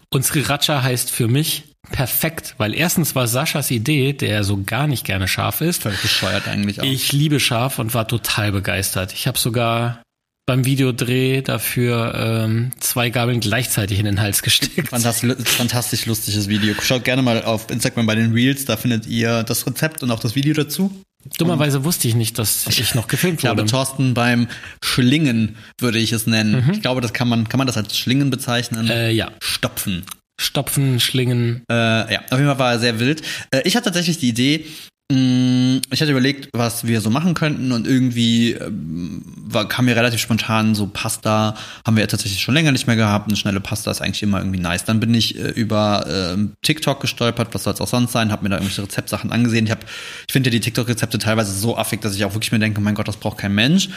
Und Sriracha heißt für mich perfekt, weil erstens war Saschas Idee, der so gar nicht gerne scharf ist. Völlig bescheuert eigentlich auch. Ich liebe scharf und war total begeistert. Ich habe sogar beim Videodreh dafür ähm, zwei Gabeln gleichzeitig in den Hals gesteckt. Fantastisch, fantastisch lustiges Video. Schaut gerne mal auf Instagram bei den Reels, da findet ihr das Rezept und auch das Video dazu. Dummerweise wusste ich nicht, dass ich noch gefilmt Ich habe wurde. Thorsten beim Schlingen, würde ich es nennen. Ich glaube, das kann man, kann man das als Schlingen bezeichnen? Äh, ja. Stopfen. Stopfen, Schlingen. Äh, ja, auf jeden Fall war er sehr wild. Äh, ich hatte tatsächlich die Idee, ich hatte überlegt, was wir so machen könnten und irgendwie ähm, war, kam mir relativ spontan so Pasta, haben wir ja tatsächlich schon länger nicht mehr gehabt. Eine schnelle Pasta ist eigentlich immer irgendwie nice. Dann bin ich äh, über ähm, TikTok gestolpert, was soll es auch sonst sein, habe mir da irgendwelche Rezeptsachen angesehen. Ich ich finde ja die TikTok-Rezepte teilweise so affig, dass ich auch wirklich mir denke, mein Gott, das braucht kein Mensch.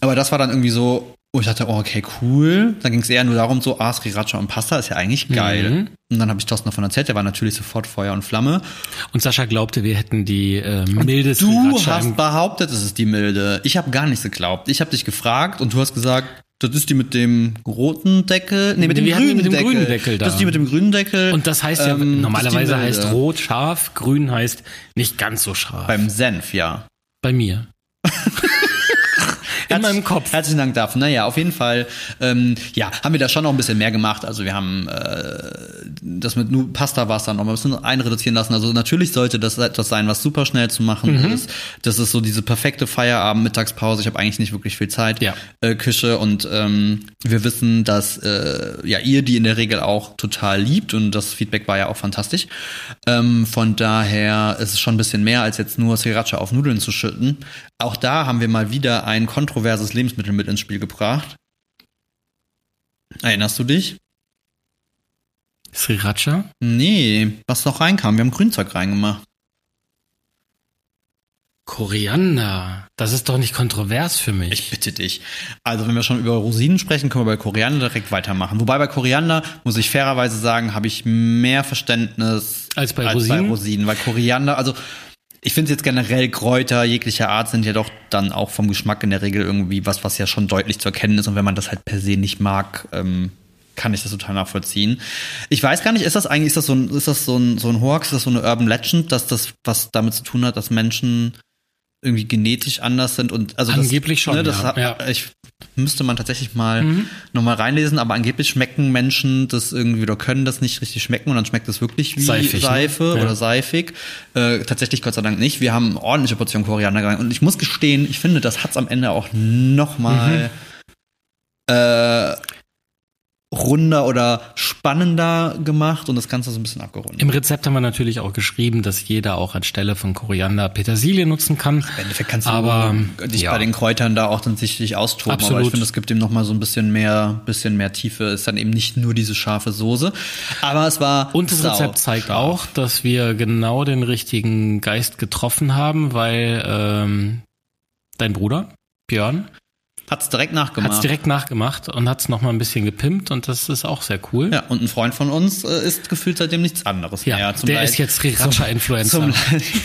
Aber das war dann irgendwie so, wo ich dachte, oh, okay, cool. Dann ging es eher nur darum, so, ah, Sriracha und Pasta ist ja eigentlich geil. Mhm. Und dann habe ich Thorsten davon erzählt, der war natürlich sofort Feuer und Flamme. Und Sascha glaubte, wir hätten die äh, milde Du Sriracha hast behauptet, es ist die milde. Ich habe gar nichts geglaubt. Ich habe dich gefragt und du hast gesagt, das ist die mit dem roten Deckel. Nee, mit dem grünen mit dem Deckel. grünen Deckel da. Das ist die mit dem grünen Deckel. Und das heißt ja, Ähm, normalerweise heißt rot scharf, grün heißt nicht ganz so scharf. Beim Senf, ja. Bei mir. In meinem Kopf. Herzlichen Dank dafür. Naja, auf jeden Fall, ähm, ja, haben wir da schon noch ein bisschen mehr gemacht. Also wir haben äh, das mit Nu- Pasta war es dann noch mal ein bisschen einreduzieren lassen. Also natürlich sollte das etwas sein, was super schnell zu machen Mhm. ist. Das ist so diese perfekte Feierabend-Mittagspause. Ich habe eigentlich nicht wirklich viel Zeit. Ja. Äh, Küche und ähm, wir wissen, dass äh, ja ihr die in der Regel auch total liebt und das Feedback war ja auch fantastisch. Ähm, von daher ist es schon ein bisschen mehr als jetzt nur Sriracha auf Nudeln zu schütten. Auch da haben wir mal wieder ein kontroverses Lebensmittel mit ins Spiel gebracht. Erinnerst du dich? Sriracha? Nee, was noch reinkam. Wir haben Grünzeug reingemacht. Koriander. Das ist doch nicht kontrovers für mich. Ich bitte dich. Also, wenn wir schon über Rosinen sprechen, können wir bei Koriander direkt weitermachen. Wobei bei Koriander, muss ich fairerweise sagen, habe ich mehr Verständnis Als bei bei Rosinen? Rosinen. Weil Koriander, also ich finde jetzt generell Kräuter jeglicher Art sind ja doch dann auch vom Geschmack in der Regel irgendwie was, was ja schon deutlich zu erkennen ist. Und wenn man das halt per se nicht mag, ähm, kann ich das total nachvollziehen. Ich weiß gar nicht, ist das eigentlich, ist das so ein, ist das so ein, so ein Hoax, ist das so eine Urban Legend, dass das was damit zu tun hat, dass Menschen irgendwie genetisch anders sind und also Angeblich das, schon, Ne, das ja. hat, Ja. Ich müsste man tatsächlich mal noch mal reinlesen, aber angeblich schmecken Menschen das irgendwie oder können das nicht richtig schmecken und dann schmeckt es wirklich wie Seifig, ne? Seife Ja. oder seifig. Äh, tatsächlich Gott sei Dank nicht. Wir haben eine ordentliche Portion Koriander rein und ich muss gestehen, ich finde, das hat's am Ende auch noch mal äh, runder oder spannender gemacht und das Ganze so ein bisschen abgerundet. Im Rezept haben wir natürlich auch geschrieben, dass jeder auch anstelle von Koriander Petersilie nutzen kann. Im Endeffekt kannst du Aber, dich ja. bei den Kräutern da auch dann sicherlich austoben. Aber Absolut. ich finde, es gibt ihm noch mal so ein bisschen mehr, bisschen mehr Tiefe. Ist dann eben nicht nur diese scharfe Soße. Aber es war Und das Rezept zeigt scharf. auch, dass wir genau den richtigen Geist getroffen haben, weil ähm, dein Bruder, Björn, Hat's direkt hat nachgemacht. es direkt nachgemacht und hat es nochmal ein bisschen gepimpt und das ist auch sehr cool. ja, und ein Freund von uns äh, isst gefühlt seitdem nichts anderes Ja, mehr. Zum der Leid- ist jetzt Sriracha-Influencer. Zum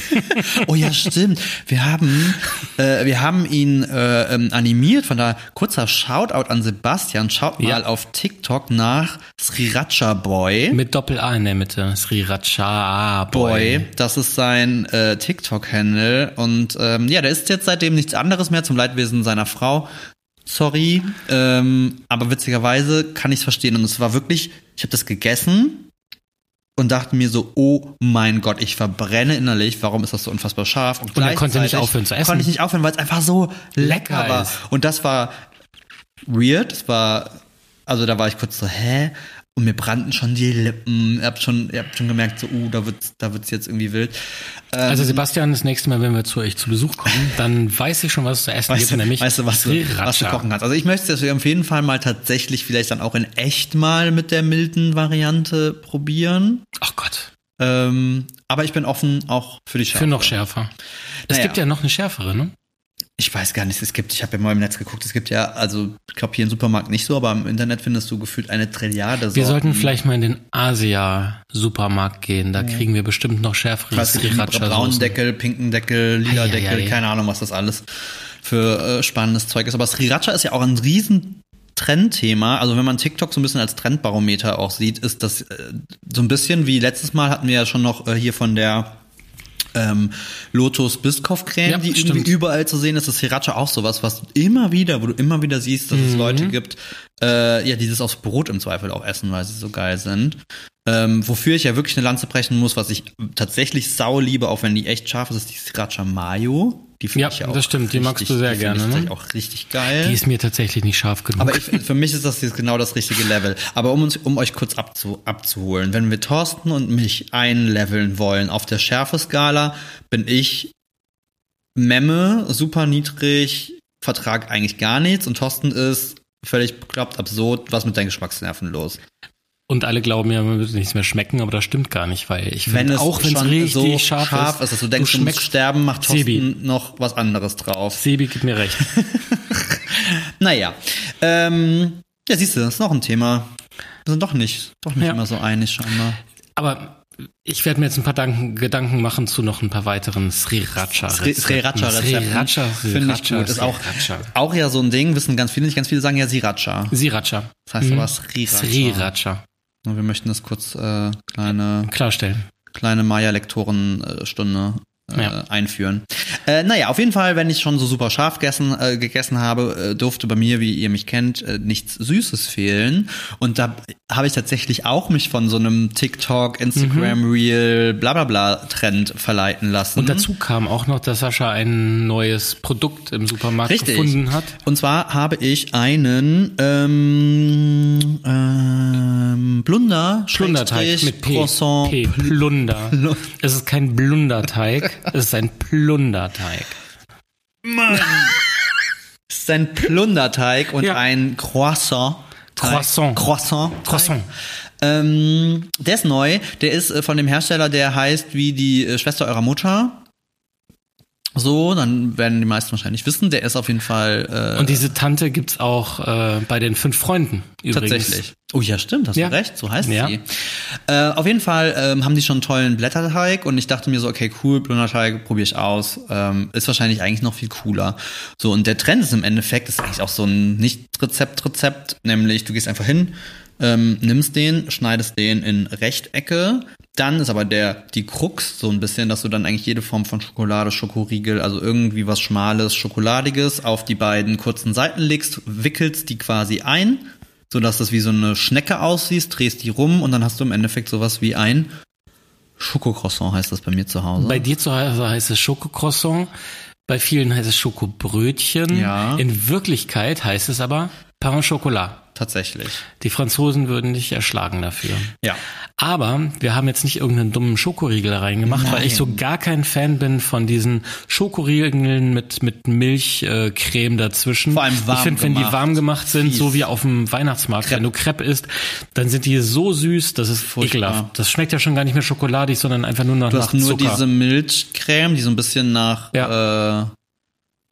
oh ja, stimmt. Wir haben, äh, wir haben ihn äh, ähm, animiert. Von daher kurzer Shoutout an Sebastian. Schaut mal Ja. auf TikTok nach Sriracha Boy. Mit Doppel-A in der Mitte. Sriracha Boy, Boy. das ist sein äh, TikTok-Handle und ähm, ja, der ist jetzt seitdem nichts anderes mehr zum Leidwesen seiner Frau. Sorry, ähm, aber witzigerweise kann ich es verstehen und es war wirklich, ich habe das gegessen und dachte mir so, oh mein Gott, ich verbrenne innerlich, warum ist das so unfassbar scharf? Und er konnte nicht aufhören zu essen. Konnte ich nicht aufhören, weil es einfach so lecker, Lecker war. ist. Und das war weird, es war, also da war ich kurz so, hä? Und mir brannten schon die Lippen. Ihr habt schon, ihr habt schon gemerkt, so, uh, da wird's, da wird's jetzt irgendwie wild. Ähm, Also Sebastian, das nächste Mal, wenn wir zu euch zu Besuch kommen, dann weiß ich schon, was es zu essen Weißt gibt, du, nämlich weißt du, was du, was du kochen kannst. Also ich möchte das auf jeden Fall mal tatsächlich vielleicht dann auch in echt mal mit der milden Variante probieren. Ach Gott, Ähm, aber ich bin offen auch für die Schärfe. für noch schärfer. Es Naja. gibt ja noch eine schärfere, ne? Ich weiß gar nicht, es gibt, ich habe ja mal im Netz geguckt, es gibt ja, also ich glaube hier im Supermarkt nicht so, aber im Internet findest du gefühlt eine Trilliarde Wir Sorten. sollten vielleicht mal in den Asia-Supermarkt gehen. Da kriegen wir bestimmt noch schärfere Weißt du, braunen. Deckel, pinken Deckel, lila Ei, ei, Deckel, ei. keine Ahnung, was das alles für äh, spannendes Zeug ist. Aber Sriracha ist ja auch ein riesen Trendthema. Also wenn man TikTok so ein bisschen als Trendbarometer auch sieht, ist das äh, so ein bisschen wie letztes Mal hatten wir ja schon noch äh, hier von der ähm, Lotus Biscoff Creme, Ja, die stimmt. irgendwie überall zu sehen ist, ist Sriracha auch sowas, was immer wieder, wo du immer wieder siehst, dass es Mhm. Leute gibt, äh, ja, die das aufs Brot im Zweifel auch essen, weil sie so geil sind. Ähm, wofür ich ja wirklich eine Lanze brechen muss, was ich tatsächlich sau liebe, auch wenn die echt scharf ist, ist die Sriracha Mayo. Die finde Ja, ich ja auch das stimmt, die magst du sehr die finde gerne, Ich ne? auch richtig geil. Die ist mir tatsächlich nicht scharf genug. Aber ich, für mich ist das jetzt genau das richtige Level. Aber um uns, um euch kurz abzu, abzuholen, wenn wir Thorsten und mich einleveln wollen auf der Schärfeskala, bin ich Memme, super niedrig, Vertrag eigentlich gar nichts und Thorsten ist völlig bekloppt, absurd, was mit deinen Geschmacksnerven los? Und alle glauben ja, man wird nichts mehr schmecken, aber das stimmt gar nicht, weil ich Wenn finde, es auch wenn es richtig so scharf, scharf ist, dass du denkst, du, schmeckst sterben, macht Thorsten Sebi. noch was anderes drauf. Sebi gibt mir recht. Naja, ähm, ja, siehst du, das ist noch ein Thema. Wir sind doch nicht, doch nicht Ja. immer so einig scheinbar. Aber ich werde mir jetzt ein paar Gedanken, Gedanken machen zu noch ein paar weiteren Sriracha. Sri- Sriracha-Rezepten. Sriracha, Finde ich gut. Ist auch, auch ja so ein Ding, wissen ganz viele nicht. Ganz viele sagen ja Sriracha. Sriracha. Das heißt Mhm. aber Sriracha. Sriracha. Wir möchten das kurz äh, kleine, Klarstellen. kleine Maya-Lektoren-Stunde äh, Ja. einführen. Äh, naja, auf jeden Fall, wenn ich schon so super scharf gegessen, äh, gegessen habe, äh, durfte bei mir, wie ihr mich kennt, äh, nichts Süßes fehlen. Und da habe ich tatsächlich auch mich von so einem TikTok, Instagram Reel, bla bla bla Trend verleiten lassen. Und dazu kam auch noch, dass Sascha ein neues Produkt im Supermarkt Richtig. gefunden hat. Und zwar habe ich einen ähm, ähm, Blunder, Schrägstrich, mit P. Croissant. P. Plunder. Es ist kein Blunderteig, es ist ein Plunderteig. Es ist ein Plunderteig und Ja. ein Croissant. Croissant. Croissant. Croissant. Ähm, der ist neu. Der ist äh, von dem Hersteller, der heißt wie die äh, Schwester eurer Mutter. So, dann werden die meisten wahrscheinlich wissen. Der ist auf jeden Fall äh, Und diese Tante gibt's auch äh, bei den fünf Freunden übrigens. Tatsächlich. Oh ja, stimmt, hast Ja. du recht, so heißt Ja. sie. Äh, auf jeden Fall ähm, haben die schon einen tollen Blätterteig und ich dachte mir so, okay, cool, Blätterteig, probiere ich aus. Ähm, ist wahrscheinlich eigentlich noch viel cooler. So, und der Trend ist im Endeffekt, ist eigentlich auch so ein Nicht-Rezept-Rezept, nämlich du gehst einfach hin, ähm, nimmst den, schneidest den in Rechtecke. Dann ist aber der, die Krux so ein bisschen, dass du dann eigentlich jede Form von Schokolade, Schokoriegel, also irgendwie was Schmales, Schokoladiges auf die beiden kurzen Seiten legst, wickelst die quasi ein, so dass das wie so eine Schnecke aussieht, drehst die rum und dann hast du im Endeffekt sowas wie ein Schokocroissant heißt das bei mir zu Hause. Bei dir zu Hause heißt es Schokocroissant, bei vielen heißt es Schokobrötchen. Ja. In Wirklichkeit heißt es aber Pain au Chocolat. Tatsächlich. Die Franzosen würden dich erschlagen dafür. Ja. Aber wir haben jetzt nicht irgendeinen dummen Schokoriegel reingemacht, weil ich so gar kein Fan bin von diesen Schokoriegeln mit mit Milchcreme äh, dazwischen. Vor allem warm Ich finde, wenn die warm gemacht sind, Fies. so wie auf dem Weihnachtsmarkt, wenn du Crepe isst, dann sind die so süß, das ist Furchtbar. ekelhaft. Das schmeckt ja schon gar nicht mehr schokoladig, sondern einfach nur noch Du nach hast nur Zucker. diese Milchcreme, die so ein bisschen nach, Ja. äh,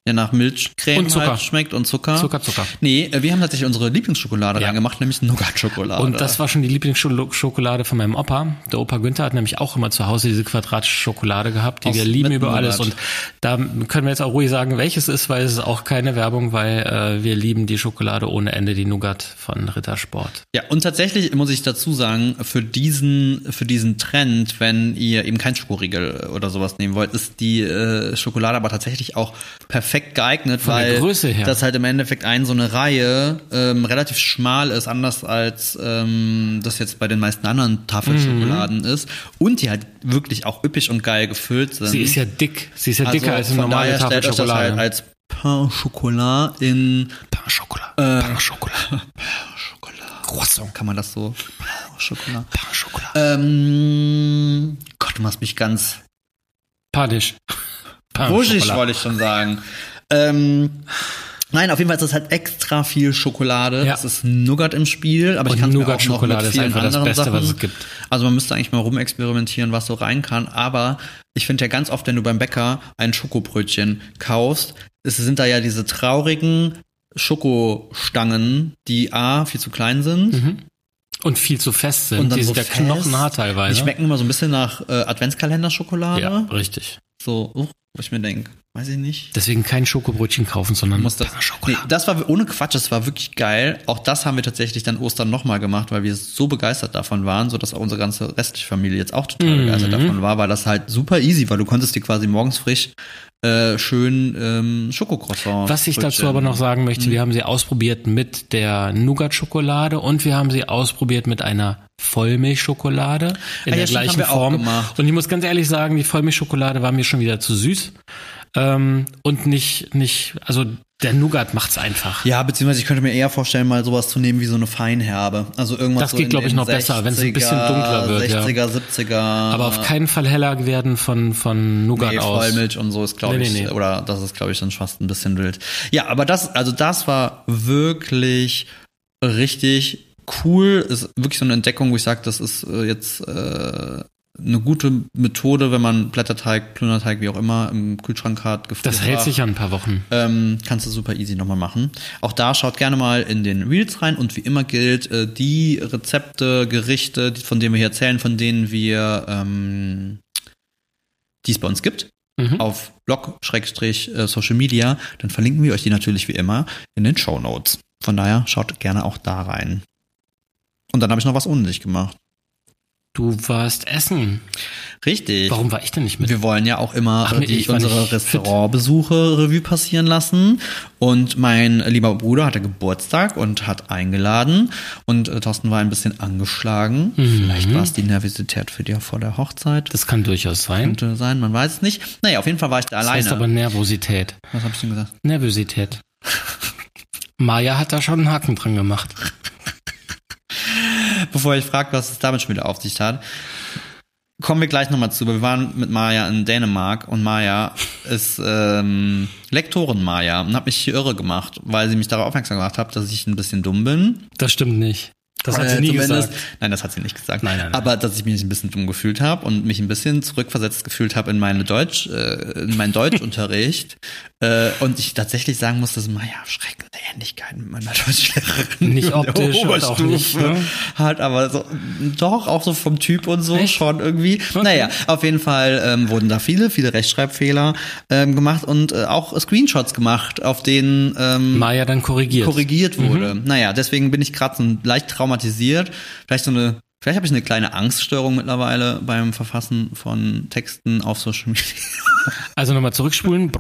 ja, nach Milchcreme Und Zucker. Halt schmeckt und Zucker. Zucker, Zucker. Nee, äh, wir haben tatsächlich unsere Lieblingsschokolade Ja. reingemacht, nämlich Nougat-Schokolade. Und das war schon die Lieblingsschokolade von meinem Opa. Der Opa Günther hat nämlich auch immer zu Hause diese quadratische Schokolade gehabt, die Aus- wir lieben über alles. Und da können wir jetzt auch ruhig sagen, welches ist, weil es ist auch keine Werbung, weil äh, wir lieben die Schokolade ohne Ende, die Nougat von Rittersport. Ja, und tatsächlich muss ich dazu sagen, für diesen, für diesen Trend, wenn ihr eben kein Schokoriegel oder sowas nehmen wollt, ist die äh, Schokolade aber tatsächlich auch perfekt perfekt geeignet, Von der weil Größe her. das halt im Endeffekt ein so eine Reihe ähm, relativ schmal ist, anders als ähm, das jetzt bei den meisten anderen Tafelschokoladen Mhm. ist und die halt wirklich auch üppig und geil gefüllt sind. Sie ist ja dick. Sie ist ja dicker als eine normale daher Tafel Schokolade. halt als Pain Chocolat in Pain Chocolat. Äh, Pain Chocolat. Croissant. Kann man das so? Pain Chocolat. Pain Chocolat. Ähm, Gott, du machst mich ganz Panisch. Wuschig, wollte ich schon sagen. Ähm, nein, auf jeden Fall ist das halt extra viel Schokolade. Ja. Es ist Nougat im Spiel, aber Und ich kann Nougat-Schokolade ist vielen einfach das anderen Beste, Sachen. was es gibt. Also man müsste eigentlich mal rumexperimentieren, was so rein kann. Aber ich finde ja ganz oft, wenn du beim Bäcker ein Schokobrötchen kaufst, es sind da ja diese traurigen Schokostangen, die A, viel zu klein sind. Und viel zu fest sind. Und dann die so sind ja knochenhart Die teilweise. schmecken immer so ein bisschen nach äh, Adventskalender-Schokolade. ja, richtig. So, uh, wo ich mir denke, weiß ich nicht. Deswegen kein Schokobrötchen kaufen, sondern muss das. Pain Nee, das war ohne Quatsch, das war wirklich geil. Auch das haben wir tatsächlich dann Ostern nochmal gemacht, weil wir so begeistert davon waren, so dass auch unsere ganze restliche Familie jetzt auch total begeistert davon war, weil das halt super easy war. Du konntest dir quasi morgens frisch äh, schön ähm, Schokocroissant. Was ich dazu aber noch sagen Mhm. möchte, wir haben sie ausprobiert mit der Nougat-Schokolade und wir haben sie ausprobiert mit einer Vollmilchschokolade in Ah der gleichen Form. Und ich muss ganz ehrlich sagen, die Vollmilchschokolade war mir schon wieder zu süß. Ähm, und nicht, nicht, also der Nougat macht's einfach. Ja, beziehungsweise ich könnte mir eher vorstellen, mal sowas zu nehmen wie so eine Feinherbe. Also irgendwas Das so geht, in glaub ich, noch besser, wenn's ein bisschen dunkler wird, ja. 60er, 70er. Aber auf keinen Fall heller werden von, von Nougat Nee, aus. Vollmilch und so ist, glaube Nee, ich, nee, nee. oder das ist, glaube ich, dann fast ein bisschen wild. Ja, aber das, also das war wirklich richtig cool. Ist wirklich so eine Entdeckung, wo ich sage, das ist äh, jetzt äh, eine gute Methode, wenn man Blätterteig, Plunderteig, wie auch immer, im Kühlschrank hat. Das gefroren hält war. sich ja ein paar Wochen. Ähm, kannst du super easy nochmal machen. Auch da schaut gerne mal in den Reels rein und wie immer gilt, äh, die Rezepte, Gerichte, von denen wir hier erzählen, von denen wir, ähm, die es bei uns gibt, Mhm. auf Blog, Schrägstrich, äh, Social Media, dann verlinken wir euch die natürlich wie immer in den Show Notes. Von daher schaut gerne auch da rein. Und dann habe ich noch was ohne dich gemacht. Du warst essen. Richtig. Warum war ich denn nicht mit? Wir wollen ja auch immer Ach nee, die, unsere. Restaurantbesuche Revue passieren lassen. Und mein lieber Bruder hatte Geburtstag und hat eingeladen. Und äh, Thorsten war ein bisschen angeschlagen. Vielleicht war es die Nervosität für dich vor der Hochzeit. Das kann durchaus sein. könnte sein, man weiß es nicht. Naja, auf jeden Fall war ich da Das alleine. heißt aber Nervosität. Was hab ich denn gesagt? Nervosität. Maya hat da schon einen Haken dran gemacht. Bevor ich frage, was es damit schon wieder auf sich hat, kommen wir gleich nochmal zu. Wir waren mit Maya in Dänemark und Maya ist ähm, Lektorin Maya und hat mich hier irre gemacht, weil sie mich darauf aufmerksam gemacht hat, dass ich ein bisschen dumm bin. Das stimmt nicht. Das hat sie Äh, nie gesagt. Nein, das hat sie nicht gesagt. Nein, nein, nein. Aber dass ich mich ein bisschen dumm gefühlt habe und mich ein bisschen zurückversetzt gefühlt habe in meine Deutsch, äh, in meinen Deutschunterricht. äh, und ich tatsächlich sagen muss, dass Maya schreckende Ähnlichkeiten mit meiner Deutschlehrerin Nicht optisch und auch nicht, ne? hat, aber so, doch auch so vom Typ und so Echt? schon irgendwie. Naja, auf jeden Fall ähm, wurden da viele, viele Rechtschreibfehler ähm, gemacht und äh, auch Screenshots gemacht, auf denen ähm, Maya dann korrigiert. korrigiert wurde. Mhm. Naja, deswegen bin ich gerade so leicht traumatisiert. Vielleicht so eine, vielleicht habe ich eine kleine Angststörung mittlerweile beim Verfassen von Texten auf Social Media. Also nochmal zurückspulen.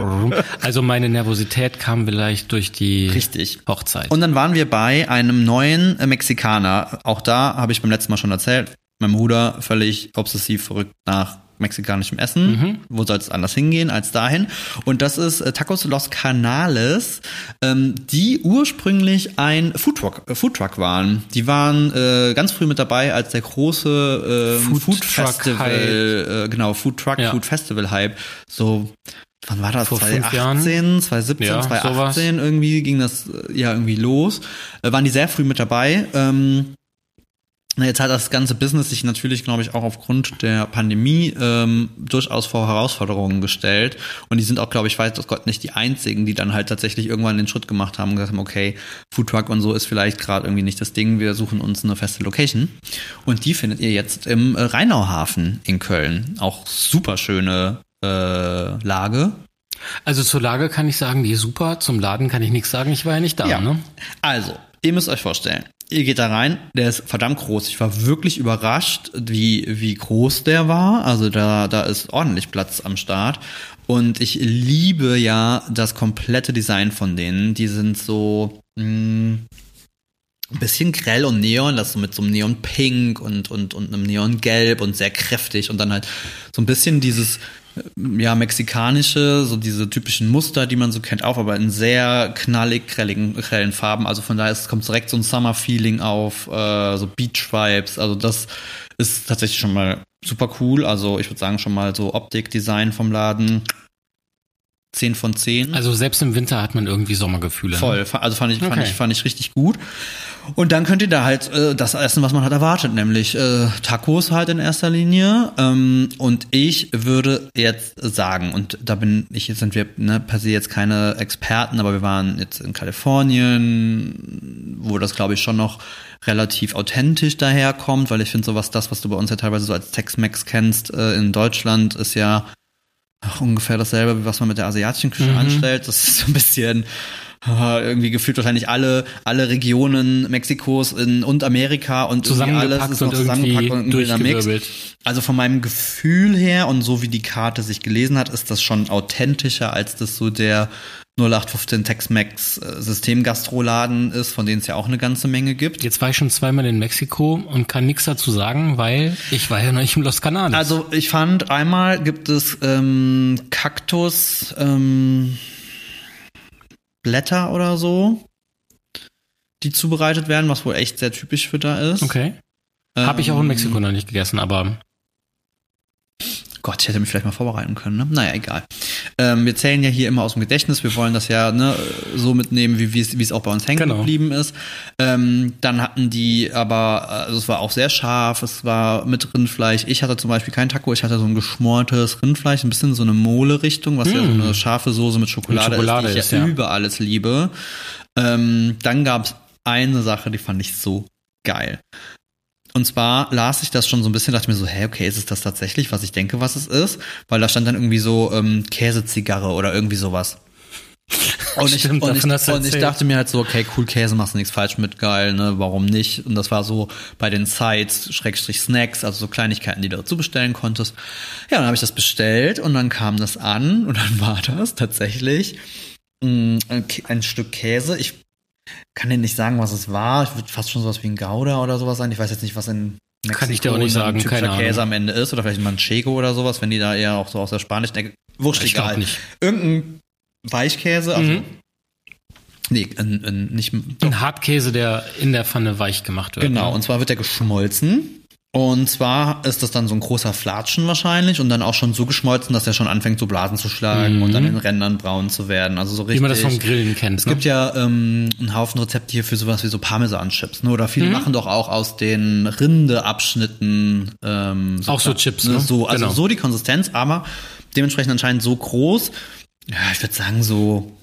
Also meine Nervosität kam vielleicht durch die Richtig. Hochzeit. Und dann waren wir bei einem neuen äh, Mexikaner. Auch da habe ich beim letzten Mal schon erzählt. Mein Bruder völlig obsessiv verrückt nach mexikanischem Essen. Wo soll es anders hingehen als dahin? Und das ist äh, Tacos Los Canales, ähm, die ursprünglich ein Foodtruck, äh, Foodtruck waren. Die waren äh, ganz früh mit dabei, als der große ähm, Food Food, Truck Festival, äh, genau, Food Truck, Ja. Food Festival Hype. So, wann war das? Vor fünf Jahren? 2018, 2017, Ja, 2018 irgendwie ging das äh, ja irgendwie los. Äh, waren die sehr früh mit dabei. Ähm, Jetzt hat das ganze Business sich natürlich, glaube ich, auch aufgrund der Pandemie ähm, durchaus vor Herausforderungen gestellt. Und die sind auch, glaube ich, weiß Gott nicht die einzigen, die dann halt tatsächlich irgendwann den Schritt gemacht haben und gesagt haben, okay, Foodtruck und so ist vielleicht gerade irgendwie nicht das Ding, wir suchen uns eine feste Location. Und die findet ihr jetzt im äh, Rheinauhafen in Köln. Auch super schöne äh, Lage. Also zur Lage kann ich sagen, die ist super. Zum Laden kann ich nichts sagen. Ich war ja nicht da. Ja. Ne? Also, ihr müsst euch vorstellen, ihr geht da rein, der ist verdammt groß. Ich war wirklich überrascht, wie, wie groß der war. Also da, da ist ordentlich Platz am Start. Und ich liebe ja das komplette Design von denen. Die sind so mh, ein bisschen grell und neon, das so mit so einem Neon-Pink und, und, und einem Neon-Gelb und sehr kräftig und dann halt so ein bisschen dieses ja, mexikanische, so diese typischen Muster, die man so kennt, auf, aber in sehr knallig, grelligen, grellen Farben. Also von daher ist, kommt direkt so ein Summer-Feeling auf, äh, so Beach-Vibes. Also das ist tatsächlich schon mal super cool. Also ich würde sagen schon mal so Optik-Design vom Laden. 10 von 10. Also selbst im Winter hat man irgendwie Sommergefühle. Voll. Ne? Also fand ich, fand ich, fand ich richtig gut. Und dann könnt ihr da halt äh, das essen, was man hat erwartet, nämlich äh, Tacos halt in erster Linie. Ähm, und ich würde jetzt sagen, und da bin ich, jetzt sind wir ne, per se jetzt keine Experten, aber wir waren jetzt in Kalifornien, wo das glaube ich schon noch relativ authentisch daherkommt, weil ich finde sowas, das, was du bei uns ja teilweise so als Tex-Mex kennst äh, in Deutschland, ist ja ungefähr dasselbe, wie was man mit der asiatischen Küche mhm. anstellt. Das ist so ein bisschen irgendwie gefühlt wahrscheinlich alle alle Regionen Mexikos in, und Amerika und zusammengepackt alles ist noch zusammengepackt und Mix. Also von meinem Gefühl her und so wie die Karte sich gelesen hat, ist das schon authentischer als das so der 0815 Tex-Mex äh, Systemgastroladen ist, von denen es ja auch eine ganze Menge gibt. Jetzt war ich schon zweimal in Mexiko und kann nichts dazu sagen, weil ich war ja noch nicht im Los Canales. Also ich fand, einmal gibt es ähm, Kaktus, ähm, Blätter oder so, die zubereitet werden, was wohl echt sehr typisch für da ist. Okay. Habe ich auch in Mexiko noch nicht gegessen, aber Gott, ich hätte mich vielleicht mal vorbereiten können. Ne? Naja, egal. Ähm, wir zählen ja hier immer aus dem Gedächtnis. Wir wollen das ja ne, so mitnehmen, wie es auch bei uns hängen genau. geblieben ist. Ähm, dann hatten die aber, also es war auch sehr scharf, es war mit Rindfleisch. Ich hatte zum Beispiel kein Taco, ich hatte so ein geschmortes Rindfleisch, ein bisschen so eine Mole-Richtung, was mm. ja so eine scharfe Soße mit Schokolade, mit Schokolade ist, die ich ist, ja, ja über alles liebe. Ähm, dann gab es eine Sache, die fand ich so geil. Und zwar las ich das schon so ein bisschen, dachte mir so, hä, okay, ist es das tatsächlich, was ich denke, was es ist? Weil da stand dann irgendwie so ähm, Käsezigarre oder irgendwie sowas. Und, ich, Stimmt, und, ich, und ich dachte mir halt so, okay, cool, Käse machst du nichts falsch mit, geil, ne, warum nicht? Und das war so bei den Sides, Schrägstrich Snacks, also so Kleinigkeiten, die du dazu bestellen konntest. Ja, dann habe ich das bestellt und dann kam das an und dann war das tatsächlich mm, ein Stück Käse. Ich kann dir nicht sagen, was es war. Ich würde fast schon sowas wie ein Gouda oder sowas sein. Ich weiß jetzt nicht, was in Mexiko kann ich dir auch nicht sagen, keine Käse Ahnung. am Ende ist oder vielleicht ein Manchego oder sowas, wenn die da eher auch so aus der spanischen Ecke. Wurscht ich egal. Nicht. Irgendein Weichkäse, also mhm. Nee, ein, ein, nicht. Doch. Ein Hartkäse, der in der Pfanne weich gemacht wird. Genau, und zwar wird der geschmolzen und zwar ist das dann so ein großer Flatschen wahrscheinlich und dann auch schon so geschmolzen, dass er schon anfängt so Blasen zu schlagen mhm. und dann in Rändern braun zu werden. Also so richtig. Wie man das vom Grillen kennt. Es ne? gibt ja ähm, einen Haufen Rezepte hier für sowas wie so Parmesan-Chips. Ne? Oder viele mhm. machen doch auch aus den Rindeabschnitten ähm, so auch so Chips. Ne? So, also genau. so die Konsistenz, aber dementsprechend anscheinend so groß. Ja, ich würde sagen so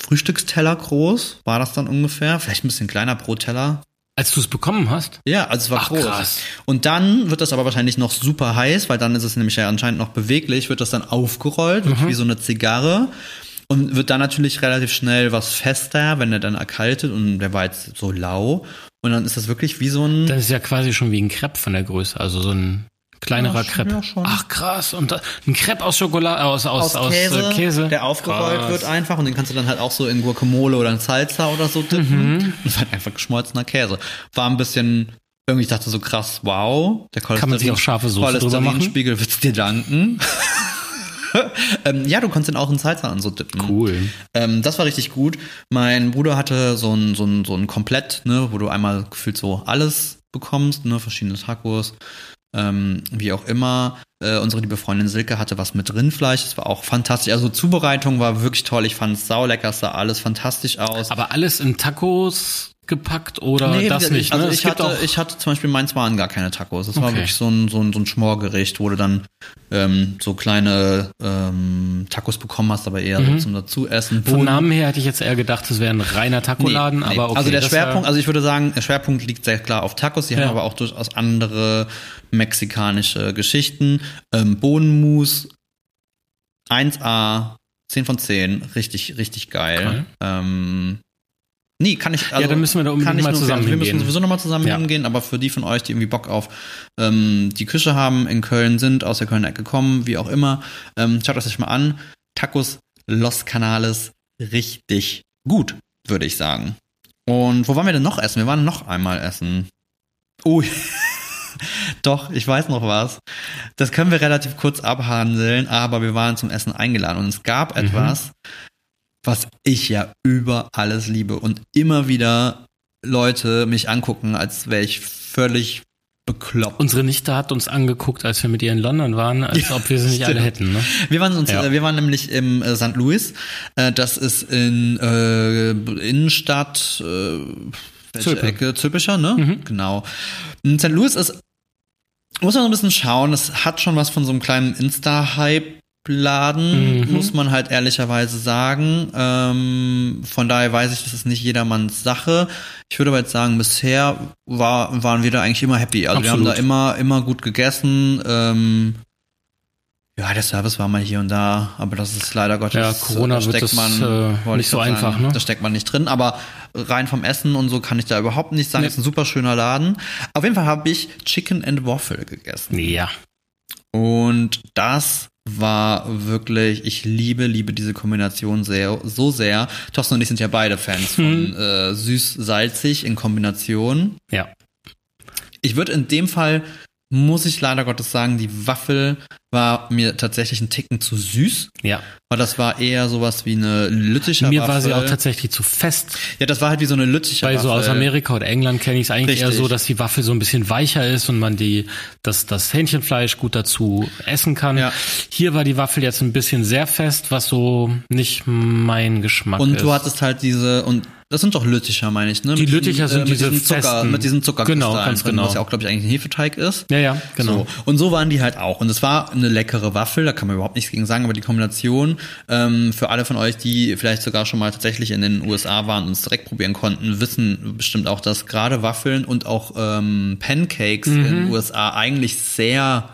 Frühstücksteller groß war das dann ungefähr. Vielleicht ein bisschen kleiner pro Teller. Als du es bekommen hast? Ja, also es war Ach, groß. Krass. Und dann wird das aber wahrscheinlich noch super heiß, weil dann ist es nämlich ja anscheinend noch beweglich, wird das dann aufgerollt, mhm. wie so eine Zigarre. Und wird dann natürlich relativ schnell was fester, wenn er dann erkaltet und der war jetzt so lau. Und dann ist das wirklich wie so ein. Das ist ja quasi schon wie ein Crepe von der Größe, also so ein Kleinerer ja, Crepe. Ja, Ach krass. Und ein Crepe aus Schokolade, aus, aus, aus, Käse, aus Käse. Der aufgerollt krass. wird einfach und den kannst du dann halt auch so in Guacamole oder in Salsa oder so dippen. Mhm. Das war einfach geschmolzener Käse. War ein bisschen, irgendwie ich dachte so krass, wow. Der Kann man sich auch scharfe Soße drüber machen? Spiegel wird's dir danken. ähm, ja, du kannst den auch in Salsa an so dippen. Cool. Ähm, das war richtig gut. Mein Bruder hatte so ein, so ein, so ein Komplett, ne, wo du einmal gefühlt so alles bekommst, ne, verschiedene Tacos, ähm, wie auch immer. Äh, unsere liebe Freundin Silke hatte was mit Rindfleisch. Das war auch fantastisch. Also Zubereitung war wirklich toll. Ich fand es saulecker, sah alles fantastisch aus. Aber alles in Tacos gepackt oder nee, das nicht? Also ne? ich, hatte, ich hatte zum Beispiel meins waren gar keine Tacos. Das okay. war wirklich so ein, so ein, so ein Schmorgericht, wo du dann ähm, so kleine ähm, Tacos bekommen hast, aber eher mhm. so zum Dazuessen. Von Namen her hätte ich jetzt eher gedacht, es wäre ein reiner Tacoladen, nee, nee. aber okay. Also der Schwerpunkt, also ich würde sagen, der Schwerpunkt liegt sehr klar auf Tacos. Die ja. haben aber auch durchaus andere mexikanische Geschichten. Ähm, Bohnenmus, 1A, 10 von 10, richtig, richtig geil. Okay. Ähm, Nee, kann ich. Also Ja, dann müssen wir da unbedingt kann ich mal zusammen Wir müssen sowieso nochmal zusammen Ja. hingehen, aber für die von euch, die irgendwie Bock auf ähm, die Küche haben, in Köln sind, aus der Kölner Ecke kommen, wie auch immer, ähm, schaut euch mal an. Tacos Los Canales, richtig gut, würde ich sagen. Und wo waren wir denn noch essen? Wir waren noch einmal essen. Oh, doch, ich weiß noch was. Das können wir relativ kurz abhandeln, aber wir waren zum Essen eingeladen und es gab Mhm. Was ich ja über alles liebe und immer wieder Leute mich angucken, als wäre ich völlig bekloppt. Unsere Nichte hat uns angeguckt, als wir mit ihr in London waren, als Ja, ob wir sie nicht alle stimmt. hätten. Ne? Wir waren uns, Ja. äh, wir waren nämlich im äh, St. Louis. Äh, das ist in äh, Innenstadt, äh, welche. Ecke? Zülpicher, ne? Mhm. Genau. St. Louis ist, muss man so ein bisschen schauen, es hat schon was von so einem kleinen Insta-Hype-Laden, Mhm. muss man halt ehrlicherweise sagen. Ähm, von daher weiß ich, das ist nicht jedermanns Sache. Ich würde aber jetzt sagen, bisher war, waren wir da eigentlich immer happy. Also wir haben da Absolut. immer, immer gut gegessen. Ähm, ja, der Service war mal hier und da, aber das ist leider Gottes. Ja, Corona da steckt das, man, äh, nicht ich so grad einfach, sagen, ne? Da steckt man nicht drin, aber rein vom Essen und so kann ich da überhaupt nicht sagen. Nee. Ist ein super schöner Laden. Auf jeden Fall habe ich Chicken and Waffle gegessen. Ja. Und das war wirklich, ich liebe, liebe diese Kombination sehr, so sehr. Thorsten und ich sind ja beide Fans von äh, süß-salzig in Kombination. Ja. Ich würde in dem Fall, muss ich leider Gottes sagen, die Waffel war mir tatsächlich ein Ticken zu süß, Ja. weil das war eher sowas wie eine Lütticher Mir Waffel. war sie auch tatsächlich zu fest. Ja, das war halt wie so eine Lütticher Weil Waffel. so aus Amerika oder England kenne ich es eigentlich eher Richtig. so, dass die Waffel so ein bisschen weicher ist und man die das das Hähnchenfleisch gut dazu essen kann. Ja. Hier war die Waffel jetzt ein bisschen sehr fest, was so nicht mein Geschmack Und ist. du hattest halt diese, und das sind doch Lütticher, meine ich, ne? Die Mit diesen, Lütticher sind mit diese diesen Zucker, festen. mit diesen Zuckerkristallen Genau, ganz drin, genau. Was ja auch, glaube ich, eigentlich ein Hefeteig ist. ja, ja, genau. So. Und so waren die halt auch. Und es war eine leckere Waffel, da kann man überhaupt nichts gegen sagen, aber die Kombination ähm, für alle von euch, die vielleicht sogar schon mal tatsächlich in den USA waren und es direkt probieren konnten, wissen bestimmt auch, dass gerade Waffeln und auch ähm, Pancakes Mhm. in den USA eigentlich sehr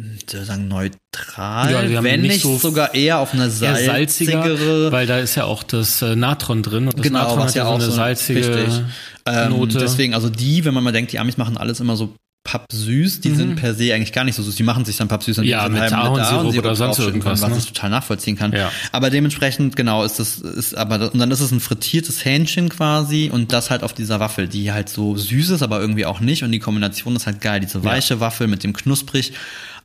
hm, ich würde sagen neutral, Ja, haben wenn nicht so sogar eher auf eine Eher salziger, salzigere weil da ist ja auch das äh, Natron drin und das genau, Natron was hat ja ja so auch eine salzige richtig. Ähm, Note. Deswegen, also die, wenn man mal denkt, die Amis machen alles immer so pappsüß, die sind per se eigentlich gar nicht so süß. Die machen sich dann pappsüß, Mhm. Ja, mit Ahornsirup oder sonst irgendwas, können, was ne? ich total nachvollziehen kann. Ja. Aber dementsprechend, genau, ist das, ist aber, und dann ist es ein frittiertes Hähnchen quasi und das halt auf dieser Waffel, die halt so süß ist, aber irgendwie auch nicht und die Kombination ist halt geil. Diese weiche Waffel mit dem knusprig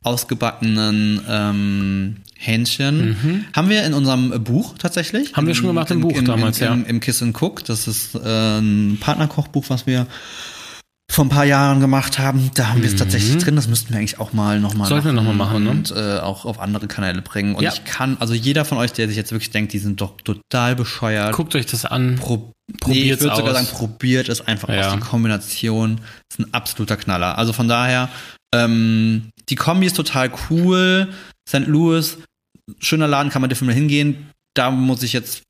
ausgebackenen ähm, Hähnchen. Haben wir in unserem Buch tatsächlich. Mhm. Haben wir schon gemacht im Buch damals, im, ja. Im, im Kiss and Cook. Das ist äh, ein Partnerkochbuch, was wir vor ein paar Jahren gemacht haben. Da haben wir es tatsächlich drin. Das müssten wir eigentlich auch mal nochmal Mhm. Sollten wir noch mal machen, ne? und äh, auch auf andere Kanäle bringen. Und Ja. ich kann, also jeder von euch, der sich jetzt wirklich denkt, die sind doch total bescheuert. Guckt euch das an. Pro Probiert's nee, ich würde sogar sagen, probiert es einfach Ja. aus. Die Kombination ist ein absoluter Knaller. Also von daher, ähm, die Kombi ist total cool. St. Louis, schöner Laden, kann man definitiv mal hingehen. Da muss ich jetzt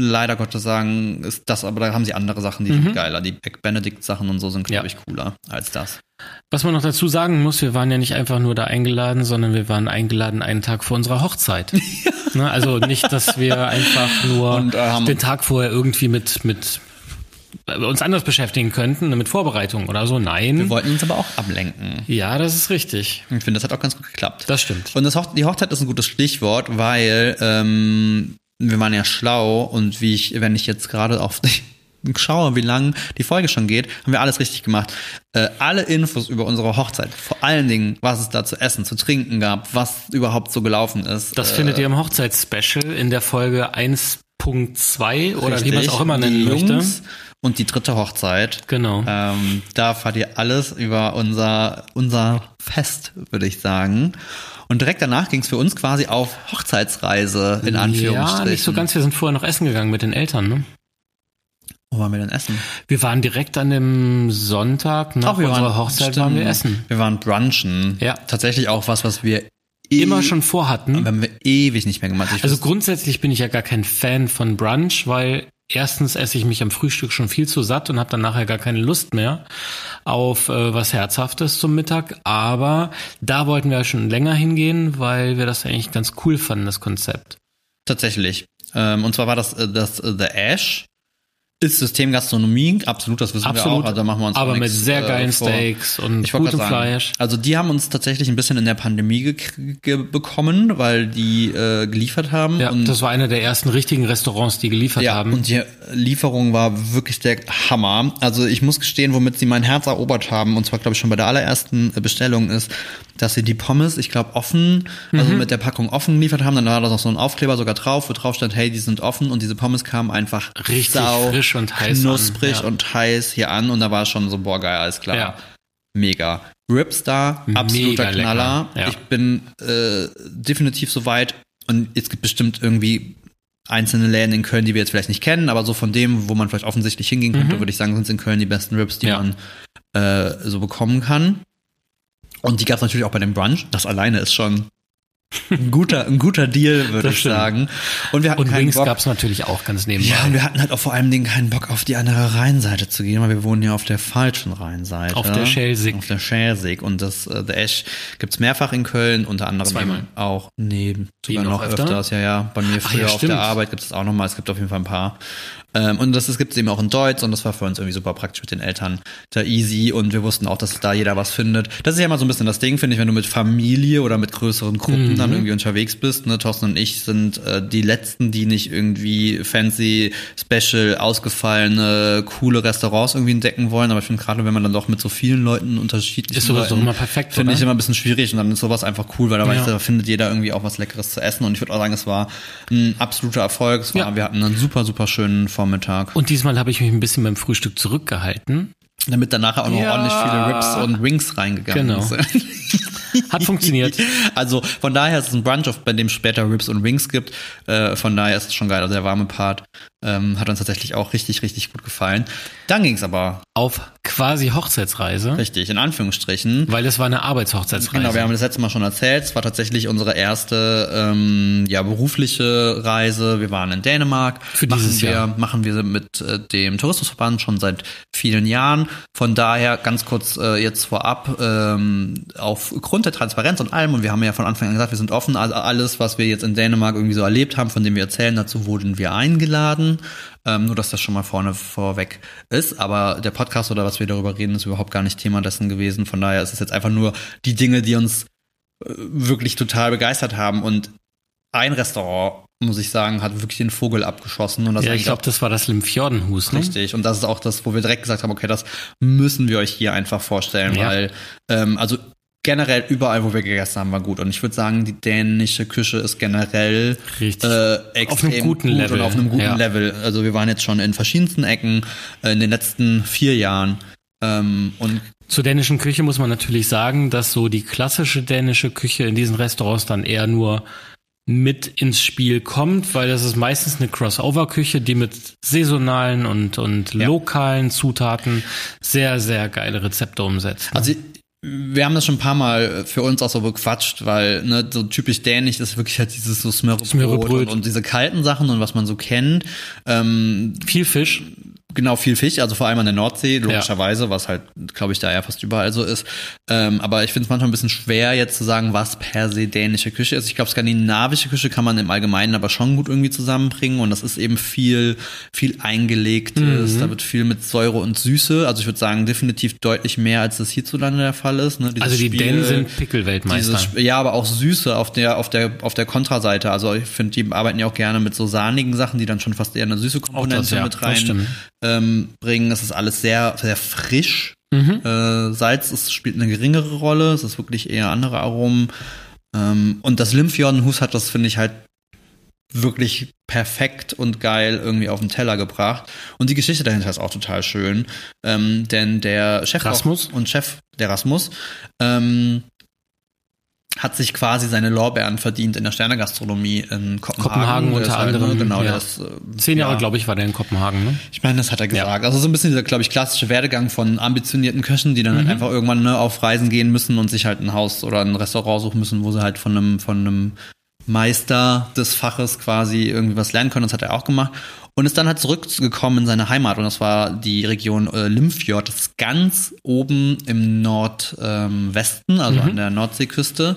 leider Gottes sagen, ist das, aber da haben sie andere Sachen, die Mhm. sind geiler. Die Benedict-Sachen und so sind, glaube Ja. ich, cooler als das. Was man noch dazu sagen muss, wir waren ja nicht einfach nur da eingeladen, sondern wir waren eingeladen einen Tag vor unserer Hochzeit. ne, also nicht, dass wir einfach nur Und, äh, haben- den Tag vorher irgendwie mit, mit uns anders beschäftigen könnten, mit Vorbereitung oder so. Wir Nein. wollten uns aber auch ablenken. Ja, das ist richtig. Ich finde, das hat auch ganz gut geklappt. Das stimmt. Und das Hoch die Hochzeit ist ein gutes Stichwort, weil ähm, wir waren ja schlau und wie ich, wenn ich jetzt gerade auf schaue, wie lang die Folge schon geht, haben wir alles richtig gemacht. Äh, alle Infos über unsere Hochzeit, vor allen Dingen, was es da zu essen, zu trinken gab, was überhaupt so gelaufen ist. Das äh, findet ihr im Hochzeitsspecial in der Folge 1.2 oder wie man es auch immer nennen die möchte. Und die dritte Hochzeit. Genau. Ähm, da erfahrt ihr alles über unser, unser Fest, würde ich sagen. Und direkt danach ging es für uns quasi auf Hochzeitsreise, in Anführungsstrichen. Ja, nicht so ganz. Wir sind vorher noch essen gegangen mit den Eltern. Ne? Wo waren wir denn essen? Wir waren direkt an dem Sonntag nach Ach, wir unserer waren- Hochzeit stimmt. waren wir essen. Wir waren brunchen. Ja. Tatsächlich auch was, was wir Immer eh- schon vorhatten. haben wir ewig nicht mehr gemacht. Ich Also grundsätzlich bin ich ja gar kein Fan von Brunch, weil erstens esse ich mich am Frühstück schon viel zu satt und habe dann nachher gar keine Lust mehr auf äh, was Herzhaftes zum Mittag. Aber da wollten wir schon länger hingehen, weil wir das eigentlich ganz cool fanden, das Konzept. tatsächlich. Ähm, und zwar war das äh, das äh, The Ash ist Systemgastronomie, absolut, das wissen Absolut. wir auch. Also da machen wir uns Aber mit sehr äh, geilen vor. Steaks und gutem Fleisch. Also die haben uns tatsächlich ein bisschen in der Pandemie bekommen, weil die äh, geliefert haben. Ja, und das war einer der ersten richtigen Restaurants, die geliefert ja, haben. und die Lieferung war wirklich der Hammer. Also ich muss gestehen, womit sie mein Herz erobert haben, und zwar glaube ich schon bei der allerersten äh, Bestellung ist, dass sie die Pommes, ich glaube offen, also Mhm. mit der Packung offen geliefert haben. Dann war da noch so ein Aufkleber sogar drauf, wo drauf stand, hey, die sind offen und diese Pommes kamen einfach Richtig sau frisch und heiß knusprig an, ja. und heiß hier an und da war schon so, boah, geil, alles klar. Ja. Mega. Rips da, absoluter Mega Knaller. ja. Ich bin äh, definitiv soweit und es gibt bestimmt irgendwie einzelne Läden in Köln, die wir jetzt vielleicht nicht kennen, aber so von dem, wo man vielleicht offensichtlich hingehen könnte, würde ich sagen, sind es in Köln die besten Rips, die Mhm. Ja. man äh, so bekommen kann. Und die gab es natürlich auch bei dem Brunch. Das alleine ist schon ein guter, ein guter Deal, würde Das ich sagen. Und wir hatten Und Wings Bock. gab's natürlich auch ganz nebenbei. Ja, und wir hatten halt auch vor allem Dingen keinen Bock auf die andere Rheinseite zu gehen, weil wir wohnen ja auf der falschen Rheinseite. Auf der Schelsig. Auf der Schelsig. Und das äh, The Ash gibt's mehrfach in Köln, unter anderem Zweimal. auch, nee, sogar noch öfter? öfters, ja, ja. Bei mir Ach früher ja, auf der. Arbeit gibt's es auch nochmal, es gibt auf jeden Fall ein paar. Ähm, und das, das gibt's eben auch in Deutsch und das war für uns irgendwie super praktisch mit den Eltern da easy und wir wussten auch, dass da jeder was findet. Das ist ja immer so ein bisschen das Ding, finde ich, wenn du mit Familie oder mit größeren Gruppen Mhm. dann irgendwie unterwegs bist. Ne? Thorsten und ich sind äh, die letzten, die nicht irgendwie fancy, special, ausgefallene, coole Restaurants irgendwie entdecken wollen. Aber ich finde gerade, wenn man dann doch mit so vielen Leuten unterschiedlich Ist sowas doch immer perfekt, Finde ich immer ein bisschen schwierig und dann ist sowas einfach cool, weil da, weiß, Ja. da findet jeder irgendwie auch was Leckeres zu essen. Und ich würde auch sagen, es war ein absoluter Erfolg. Es war, Ja. Wir hatten einen super, super schönen Vormittag. Und diesmal habe ich mich ein bisschen beim Frühstück zurückgehalten. Damit danach auch noch Ja. ordentlich viele Rips und Wings reingegangen Genau. sind. Hat funktioniert. Also von daher ist es ein Brunch, bei dem später Rips und Wings gibt. Äh, von daher ist es schon geil. Also der warme Part ähm, hat uns tatsächlich auch richtig, richtig gut gefallen. Dann ging es aber Auf quasi Hochzeitsreise, richtig, in Anführungsstrichen. weil es war eine Arbeitshochzeitsreise. Genau, wir haben das letzte Mal schon erzählt. Es war tatsächlich unsere erste ähm, ja, berufliche Reise. Wir waren in Dänemark. Für dieses machen wir, Jahr. Machen wir mit äh, dem Tourismusverband schon seit vielen Jahren. Von daher ganz kurz äh, jetzt vorab, ähm, aufgrund der Transparenz und allem, und wir haben ja von Anfang an gesagt, wir sind offen, also alles, was wir jetzt in Dänemark irgendwie so erlebt haben, von dem wir erzählen, dazu wurden wir eingeladen. Ähm, nur, dass das schon mal vorne vorweg ist. Aber der Podcast oder was wir darüber reden, ist überhaupt gar nicht Thema dessen gewesen. Von daher ist es jetzt einfach nur die Dinge, die uns äh, wirklich total begeistert haben. Und ein Restaurant, muss ich sagen, hat wirklich den Vogel abgeschossen. Und das ja, ich glaube, das war das Limfjordenhus, ne? Richtig. Und das ist auch das, wo wir direkt gesagt haben, okay, das müssen wir euch hier einfach vorstellen, Ja. weil, ähm, also generell überall, wo wir gegessen haben, war gut. Und ich würde sagen, die dänische Küche ist generell Richtig. äh, extrem einem guten gut Level, und auf einem guten ja. Level. Also wir waren jetzt schon in verschiedensten Ecken äh, in den letzten vier Jahren. Ähm, und Zur dänischen Küche muss man natürlich sagen, dass so die klassische dänische Küche in diesen Restaurants dann eher nur mit ins Spiel kommt, weil das ist meistens eine Crossover-Küche, die mit saisonalen und, und Ja. lokalen Zutaten sehr, sehr geile Rezepte umsetzt. ne? Also wir haben das schon ein paar Mal für uns auch so bequatscht, weil ne, so typisch dänisch ist wirklich halt dieses so Smørrebrød. und, und diese kalten Sachen und was man so kennt. Ähm, Viel Fisch. Genau viel Fisch, also vor allem an der Nordsee, logischerweise, was halt, glaube ich, da ja fast überall so ist. Ähm, aber ich finde es manchmal ein bisschen schwer, jetzt zu sagen, was per se dänische Küche ist. Ich glaube, skandinavische Küche kann man im Allgemeinen aber schon gut irgendwie zusammenbringen und das ist eben viel, viel eingelegtes, da wird viel mit Säure und Süße. Also ich würde sagen, definitiv deutlich mehr, als das hierzulande der Fall ist. Ne? Also die Spiel- Dänen sind Pickelweltmeister. ja, aber auch Süße auf der, auf der, auf der Kontraseite. Also ich finde, die arbeiten ja auch gerne mit so sahnigen Sachen, die dann schon fast eher eine süße Komponente ja, mit das rein stimmt. Ähm, bringen. Es ist alles sehr, sehr frisch. Mhm. Äh, Salz ist, spielt eine geringere Rolle. Es ist wirklich eher andere Aromen. Ähm, und das Limfjordenhus hat das, finde ich, halt wirklich perfekt und geil irgendwie auf den Teller gebracht. Und die Geschichte dahinter ist auch total schön. Ähm, denn der Chef Rasmus? und Chef, der Rasmus, ähm, hat sich quasi seine Lorbeeren verdient in der Sternegastronomie in Kopenhagen. Kopenhagen unter ist halt, ne, anderem, Genau, ja. ist, äh, Zehn Jahre, ja. glaube ich, war der in Kopenhagen, ne? Ich meine, das hat er gesagt. Also so ein bisschen dieser, glaube ich, klassische Werdegang von ambitionierten Köchen, die dann Mhm. halt einfach irgendwann ne, auf Reisen gehen müssen und sich halt ein Haus oder ein Restaurant suchen müssen, wo sie halt von einem, von einem Meister des Faches quasi irgendwie was lernen können. Das hat er auch gemacht. Und ist dann halt zurückgekommen in seine Heimat und das war die Region äh, Limfjord. Das ist ganz oben im Nordwesten, also Mhm. an der Nordseeküste.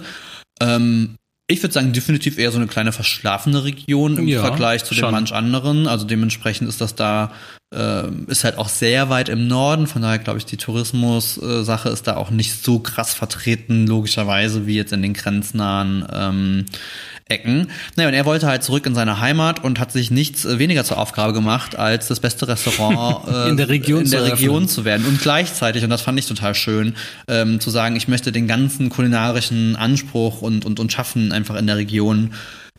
Ähm, ich würde sagen, definitiv eher so eine kleine verschlafene Region im Ja, Vergleich zu den schon. manch anderen. Also dementsprechend ist das da ähm, ist halt auch sehr weit im Norden, von daher glaube ich, die Tourismus-Sache ist da auch nicht so krass vertreten, logischerweise, wie jetzt in den grenznahen ähm, Ecken. Naja, und er wollte halt zurück in seine Heimat und hat sich nichts äh, weniger zur Aufgabe gemacht, als das beste Restaurant äh, in der Region, in der zu, Region zu werden. Und gleichzeitig, und das fand ich total schön, ähm, zu sagen, ich möchte den ganzen kulinarischen Anspruch und, und, und Schaffen einfach in der Region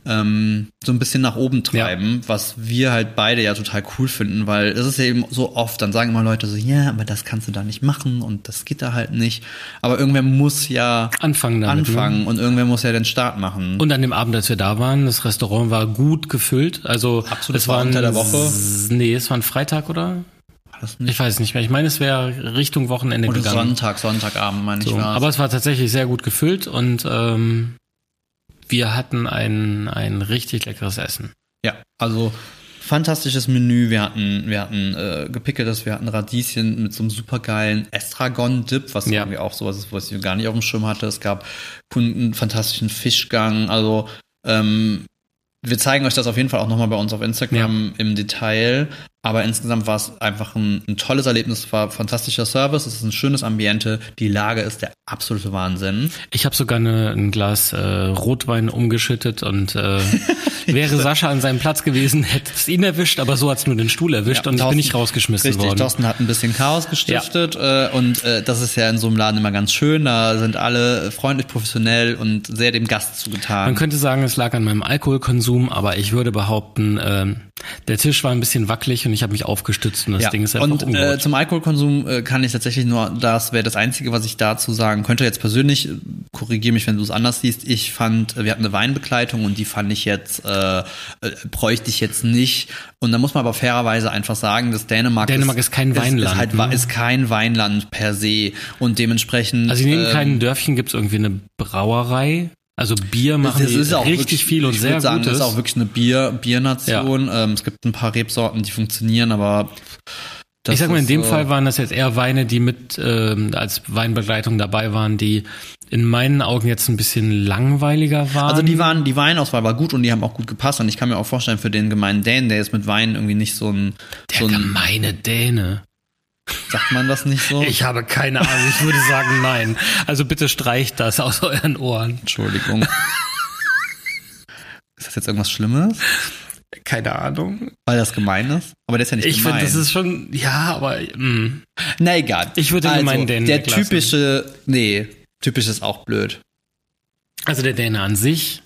ähm, so ein bisschen nach oben treiben, ja. was wir halt beide ja total cool finden, weil es ist ja eben so oft, dann sagen immer Leute so, ja, aber das kannst du da nicht machen und das geht da halt nicht. Aber irgendwer muss ja anfangen, damit, ne? anfangen ne? und irgendwer muss ja den Start machen. Und an dem Abend, als wir da waren, das Restaurant war gut gefüllt, also Absolut, es war unter der Woche. Nee, es war ein Freitag oder? Ich weiß nicht mehr. Ich meine, es wäre Richtung Wochenende Oder gegangen. Sonntag, Sonntagabend, meine so, ich. War's. Aber es war tatsächlich sehr gut gefüllt und ähm, wir hatten ein, ein richtig leckeres Essen. Ja, also fantastisches Menü. Wir hatten, wir hatten äh, gepickeltes, wir hatten Radieschen mit so einem supergeilen Estragon-Dip, was ja. irgendwie auch sowas ist, was ich gar nicht auf dem Schirm hatte. Es gab einen fantastischen Fischgang. Also ähm, wir zeigen euch das auf jeden Fall auch nochmal bei uns auf Instagram ja. im Detail. Aber insgesamt war es einfach ein, ein, tolles Erlebnis, es war fantastischer Service, es ist ein schönes Ambiente, die Lage ist der absolute Wahnsinn. Ich habe sogar eine, ein Glas äh, Rotwein umgeschüttet und äh, wäre Sascha an seinem Platz gewesen, hätte es ihn erwischt, aber so hat es nur den Stuhl erwischt ja, und Thorsten, ich bin nicht rausgeschmissen richtig, worden. Richtig, Thorsten hat ein bisschen Chaos gestiftet ja. äh, und äh, das ist ja in so einem Laden immer ganz schön, da sind alle freundlich, professionell und sehr dem Gast zugetan. Man könnte sagen, es lag an meinem Alkoholkonsum, aber ich würde behaupten, äh, der Tisch war ein bisschen wackelig und ich habe mich aufgestützt und das ja. Ding ist einfach Und äh, zum Alkoholkonsum äh, kann ich tatsächlich nur, das wäre das Einzige, was ich dazu sagen könnte. Jetzt persönlich, korrigiere mich, wenn du es anders siehst, ich fand, wir hatten eine Weinbegleitung und die fand ich jetzt, äh, äh, bräuchte ich jetzt nicht. Und da muss man aber fairerweise einfach sagen, dass Dänemark, Dänemark ist, ist kein Weinland. Ist, ist, halt, ne? ist kein Weinland per se und dementsprechend. Also in jedem ähm, kleinen Dörfchen gibt es irgendwie eine Brauerei, also Bier machen das auch richtig wirklich, viel und sehr sagen, Gutes. Das ist auch wirklich eine Bier Biernation. Ja. Ähm, es gibt ein paar Rebsorten, die funktionieren, aber ich sag mal, in dem so Fall waren das jetzt eher Weine, die mit ähm, als Weinbegleitung dabei waren, die in meinen Augen jetzt ein bisschen langweiliger waren. Also die waren, die Weinauswahl war gut und die haben auch gut gepasst und ich kann mir auch vorstellen, für den gemeinen Dänen, der jetzt mit Wein irgendwie nicht so ein der so ein, gemeine Däne. Sagt man das nicht so? Ich habe keine Ahnung. Ich würde sagen nein. Also bitte streicht das aus euren Ohren. Entschuldigung. ist das jetzt irgendwas Schlimmes? Keine Ahnung. Weil das gemein ist? Aber das ist ja nicht ich gemein. Ich finde, das ist schon, ja, aber, mh. Mm. Na egal. Ich würde also, gemein Dänen Der typische, nee, typisch ist auch blöd. Also der Däne an sich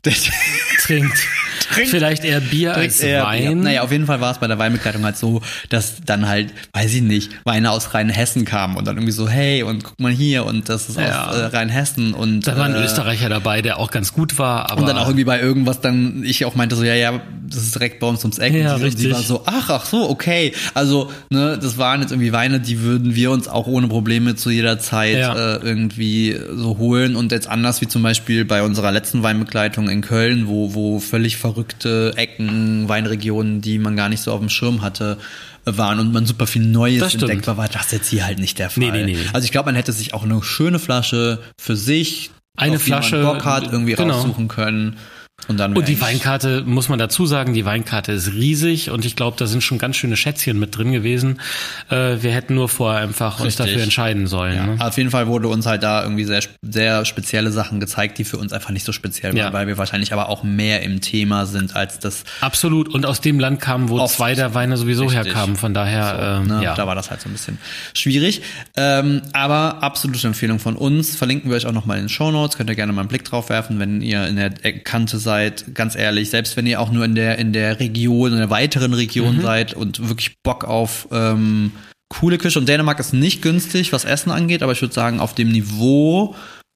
trinkt trinkt, vielleicht eher Bier als eher Wein. Bier. Naja, auf jeden Fall war es bei der Weinbegleitung halt so, dass dann halt, weiß ich nicht, Weine aus Rheinhessen kamen und dann irgendwie so, hey, und guck mal hier und das ist ja. aus äh, Rheinhessen und da war ein äh, Österreicher dabei, der auch ganz gut war. Aber und dann auch irgendwie bei irgendwas dann ich auch meinte so, ja, ja, das ist direkt bei uns ums Eck. Ja, und die, richtig. die war so, ach, ach so, okay. Also, ne, das waren jetzt irgendwie Weine, die würden wir uns auch ohne Probleme zu jeder Zeit ja. äh, irgendwie so holen und jetzt anders wie zum Beispiel bei unserer letzten Weinbegleitung in Köln, wo, wo völlig verrückte Ecken, Weinregionen, die man gar nicht so auf dem Schirm hatte, waren und man super viel Neues entdeckt war, war das jetzt hier halt nicht der Fall. Nee, nee, nee. Also ich glaube, man hätte sich auch eine schöne Flasche für sich, eine Flasche, Bock hat, irgendwie genau. raussuchen können. Und, dann und die Weinkarte, muss man dazu sagen, die Weinkarte ist riesig und ich glaube, da sind schon ganz schöne Schätzchen mit drin gewesen. Äh, wir hätten nur vorher einfach Richtig. uns dafür entscheiden sollen. Ja. Ne? Auf jeden Fall wurde uns halt da irgendwie sehr, sehr spezielle Sachen gezeigt, die für uns einfach nicht so speziell ja. waren, weil wir wahrscheinlich aber auch mehr im Thema sind als das. Absolut. Und aus dem Land kamen, wo zwei der Weine sowieso Richtig. herkamen. Von daher, so, ähm, ne? ja. Da war das halt so ein bisschen schwierig. Ähm, aber absolute Empfehlung von uns. Verlinken wir euch auch nochmal in den Show Notes. Könnt ihr gerne mal einen Blick drauf werfen, wenn ihr in der Kante seid seid, ganz ehrlich, selbst wenn ihr auch nur in der, in der Region, in der weiteren Region mhm. seid und wirklich Bock auf ähm, coole Küche. Und Dänemark ist nicht günstig, was Essen angeht, aber ich würde sagen, auf dem Niveau,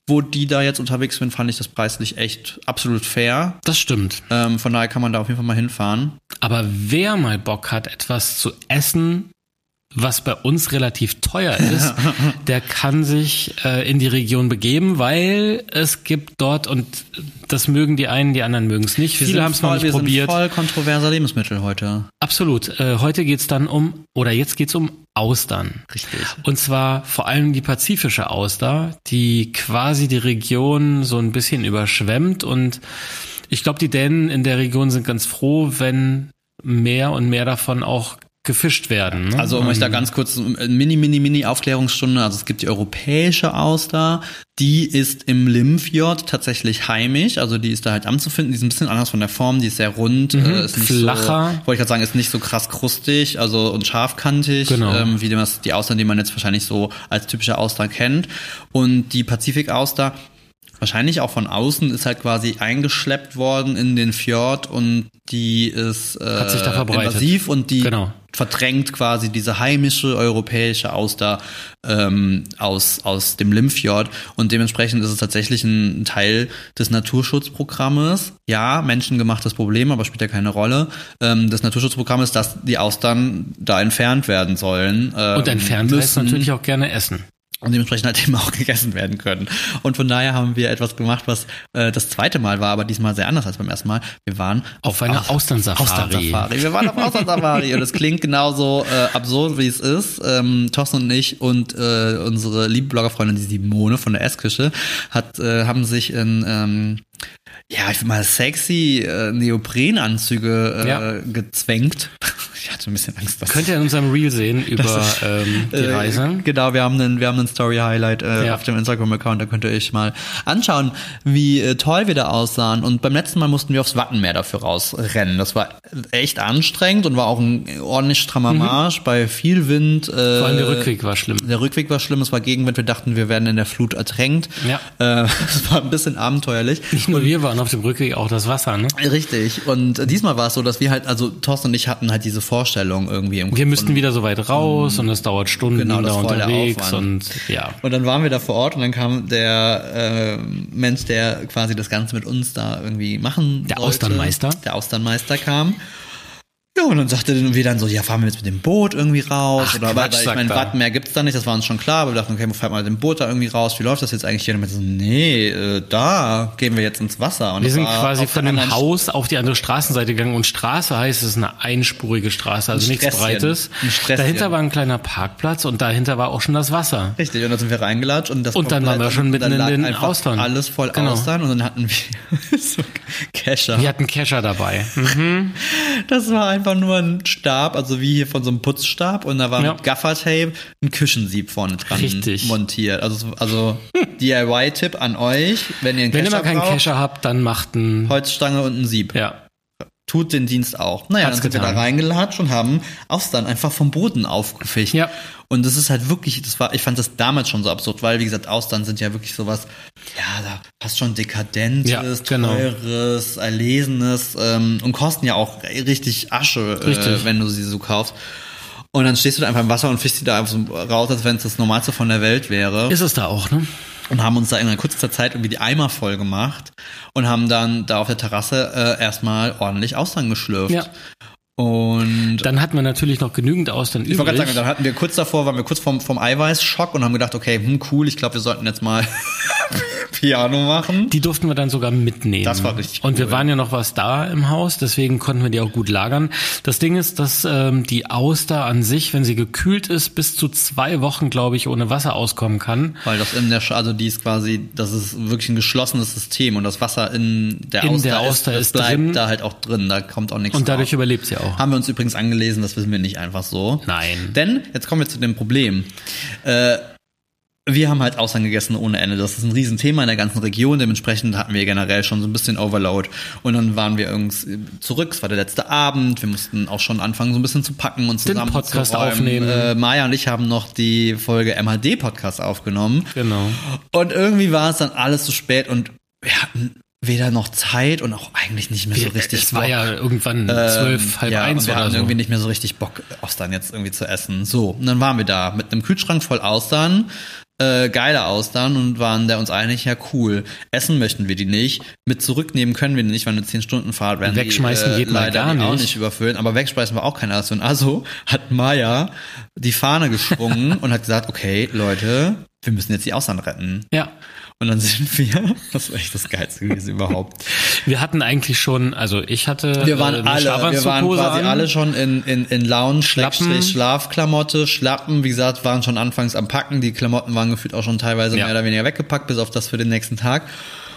wo die da jetzt unterwegs sind, fand ich das preislich echt absolut fair. Das stimmt. Ähm, von daher kann man da auf jeden Fall mal hinfahren. Aber wer mal Bock hat, etwas zu essen, was bei uns relativ teuer ist, der kann sich äh, in die Region begeben, weil es gibt dort und das mögen die einen, die anderen mögen es nicht. Wir Viele haben es noch nicht wir probiert. Sind voll kontroverser Lebensmittel heute. Absolut. Äh, heute geht's dann um oder jetzt geht's um Austern. Richtig. Und zwar vor allem die pazifische Auster, die quasi die Region so ein bisschen überschwemmt und ich glaube, die Dänen in der Region sind ganz froh, wenn mehr und mehr davon auch gefischt werden. Ne? Also um euch da ganz kurz eine mini, mini, mini Aufklärungsstunde. Also es gibt die europäische Auster, die ist im Limfjord tatsächlich heimisch. Also die ist da halt anzufinden. Die ist ein bisschen anders von der Form. Die ist sehr rund, Mhm. äh, ist nicht Flacher. so, wollte ich gerade sagen, ist nicht so krass krustig, also und scharfkantig, Genau. ähm, wie das die Austern, die man jetzt wahrscheinlich so als typische Auster kennt. Und die Pazifikauster Wahrscheinlich auch von außen ist halt quasi eingeschleppt worden in den Fjord und die ist äh, Hat sich da verbreitet. invasiv und die Genau. Verdrängt quasi diese heimische europäische Auster ähm, aus, aus dem Limfjord und dementsprechend ist es tatsächlich ein Teil des Naturschutzprogrammes. Ja, menschengemachtes Problem, aber spielt ja keine Rolle. Ähm, des Naturschutzprogrammes, dass die Austern da entfernt werden sollen. Ähm, Und entfernt heißt müssen natürlich auch gerne essen. Und dementsprechend halt eben auch gegessen werden können. Und von daher haben wir etwas gemacht, was äh, das zweite Mal war, aber diesmal sehr anders als beim ersten Mal. Wir waren Auf einer Austernsafari. Austernsafari. Wir waren auf Austernsafari und es klingt genauso äh, absurd, wie es ist. Ähm, Thorsten und ich und äh, unsere liebe Bloggerfreundin, die Simone von der Essküche, hat, äh, haben sich in ähm, ja, ich will mal sexy äh, Neoprenanzüge äh, Ja. gezwängt. Ich hatte ein bisschen Angst, dass Könnt ihr in unserem Reel sehen über ähm, die äh, Reise. Genau, wir haben einen, wir haben einen Story-Highlight äh, Ja. auf dem Instagram-Account, da könnt ihr euch mal anschauen, wie äh, toll wir da aussahen. Und beim letzten Mal mussten wir aufs Wattenmeer dafür rausrennen. Das war echt anstrengend und war auch ein ordentlich strammer Marsch bei viel Wind. Äh, Mhm. Vor allem der Rückweg war schlimm. Der Rückweg war schlimm, es war Gegenwind, wir dachten, wir werden in der Flut ertränkt. Ja. Äh, Es war ein bisschen abenteuerlich. Nicht nur wir waren auf dem Rückweg, auch das Wasser, ne? Richtig. Und äh, diesmal war es so, dass wir halt, also Thorsten und ich hatten halt diese Vorstellung irgendwie im Wir Kopf. müssten wieder so weit raus und es dauert Stunden Genau, das da unterwegs und ja. Und dann waren wir da vor Ort und dann kam der äh, Mensch, der quasi das Ganze mit uns da irgendwie machen Der sollte. Austernmeister. Der Austernmeister kam. Ja, und dann sagte wir dann so, ja, fahren wir jetzt mit dem Boot irgendwie raus? Ach, oder Quatsch, weil, ich meine, er. Wattenmeer gibt's da nicht, das war uns schon klar, aber wir dachten, okay, wir fahren mal mit dem Boot da irgendwie raus, wie läuft das jetzt eigentlich hier? Und wir so, nee, äh, da gehen wir jetzt ins Wasser. Und Wir sind quasi von dem Haus auf die andere Straßenseite gegangen und Straße heißt, es ist eine einspurige Straße, also Ein nichts. Breites. Ein. Dahinter war ein kleiner Parkplatz und dahinter war auch schon das Wasser. Richtig, und dann sind wir reingelatscht und das Und dann waren wir schon mitten dann in den Austern. Alles voll Genau. Austern und dann hatten wir so Kescher. Wir hatten Kescher dabei. Mhm. Das war einfach nur ein Stab, also wie hier von so einem Putzstab und da war Ja. mit Gaffertape ein Küchensieb vorne dran Richtig. montiert. Also, also DIY-Tipp an euch, wenn ihr einen Wenn ihr Kescher mal keinen braucht, Kescher habt, dann macht ein Holzstange und ein Sieb. ja. Tut den Dienst auch. Naja, Hat's dann sind wir da getan. reingelatscht und haben Austern einfach vom Boden aufgefischt. Ja. Und das ist halt wirklich, das war, ich fand das damals schon so absurd, weil, wie gesagt, Austern sind ja wirklich sowas, ja, da passt schon dekadentes, Ja, genau. teures, erlesenes ähm, und kosten ja auch richtig Asche, äh, Richtig. wenn du sie so kaufst. Und dann stehst du da einfach im Wasser und fischst die da einfach so raus, als wenn es das Normalste von der Welt wäre. Ist es da auch, ne? und haben uns da in einer kurzen Zeit irgendwie die Eimer voll gemacht und haben dann da auf der Terrasse äh, erstmal ordentlich Austern geschlürft. Ja. Und Dann hat man natürlich noch genügend Austern ich wollte übrig. gerade sagen, dann hatten wir kurz davor, waren wir kurz vom, vom Eiweißschock und haben gedacht, okay, hm, cool, ich glaube, wir sollten jetzt mal Piano machen. Die durften wir dann sogar mitnehmen. Das war richtig Und wir cool. waren ja noch was da im Haus, deswegen konnten wir die auch gut lagern. Das Ding ist, dass ähm, die Auster an sich, wenn sie gekühlt ist, bis zu zwei Wochen, glaube ich, ohne Wasser auskommen kann. Weil das in der, Sch- also die ist quasi, das ist wirklich ein geschlossenes System und das Wasser in der In Auster, der Auster ist, ist bleibt drin. da halt auch drin, da kommt auch nichts Und dadurch raus. überlebt sie auch. Haben wir uns übrigens angelesen, das wissen wir nicht einfach so. Nein. Denn, jetzt kommen wir zu dem Problem. Äh, wir haben halt Austern gegessen ohne Ende. Das ist ein Riesenthema in der ganzen Region. Dementsprechend hatten wir generell schon so ein bisschen Overload. Und dann waren wir irgendwie zurück. Es war der letzte Abend. Wir mussten auch schon anfangen, so ein bisschen zu packen und zusammen Podcast zu aufnehmen. Äh, Maja und ich haben noch die Folge MHD-Podcast aufgenommen. Genau. Und irgendwie war es dann alles zu spät und wir hatten weder noch Zeit und auch eigentlich nicht mehr so richtig es war Bock. ja irgendwann zwölf, halb Ähm, ja, eins wir oder hatten so. irgendwie nicht mehr so richtig Bock, Austern jetzt irgendwie zu essen. So, und dann waren wir da mit einem Kühlschrank voll Austern, äh, geile Austern und waren der uns einig, ja cool, essen möchten wir die nicht, mit zurücknehmen können wir die nicht, weil eine 10 Stunden Fahrt werden Wegschmeißen die, äh, geht mal leider gar die auch nicht. nicht überfüllen, aber wegschmeißen wir auch keine Austern. Also hat Maya die Fahne geschwungen und hat gesagt, okay, Leute, wir müssen jetzt die Austern retten. Ja. Und dann sind wir, das war echt das Geilste gewesen überhaupt. Wir hatten eigentlich schon, also ich hatte Wir waren äh, alle, wir waren quasi an. alle schon in, in, in Lounge, Schlappen. Schlafklamotte, Schlappen, wie gesagt, waren schon anfangs am Packen. Die Klamotten waren gefühlt auch schon teilweise Ja. mehr oder weniger weggepackt, bis auf das für den nächsten Tag.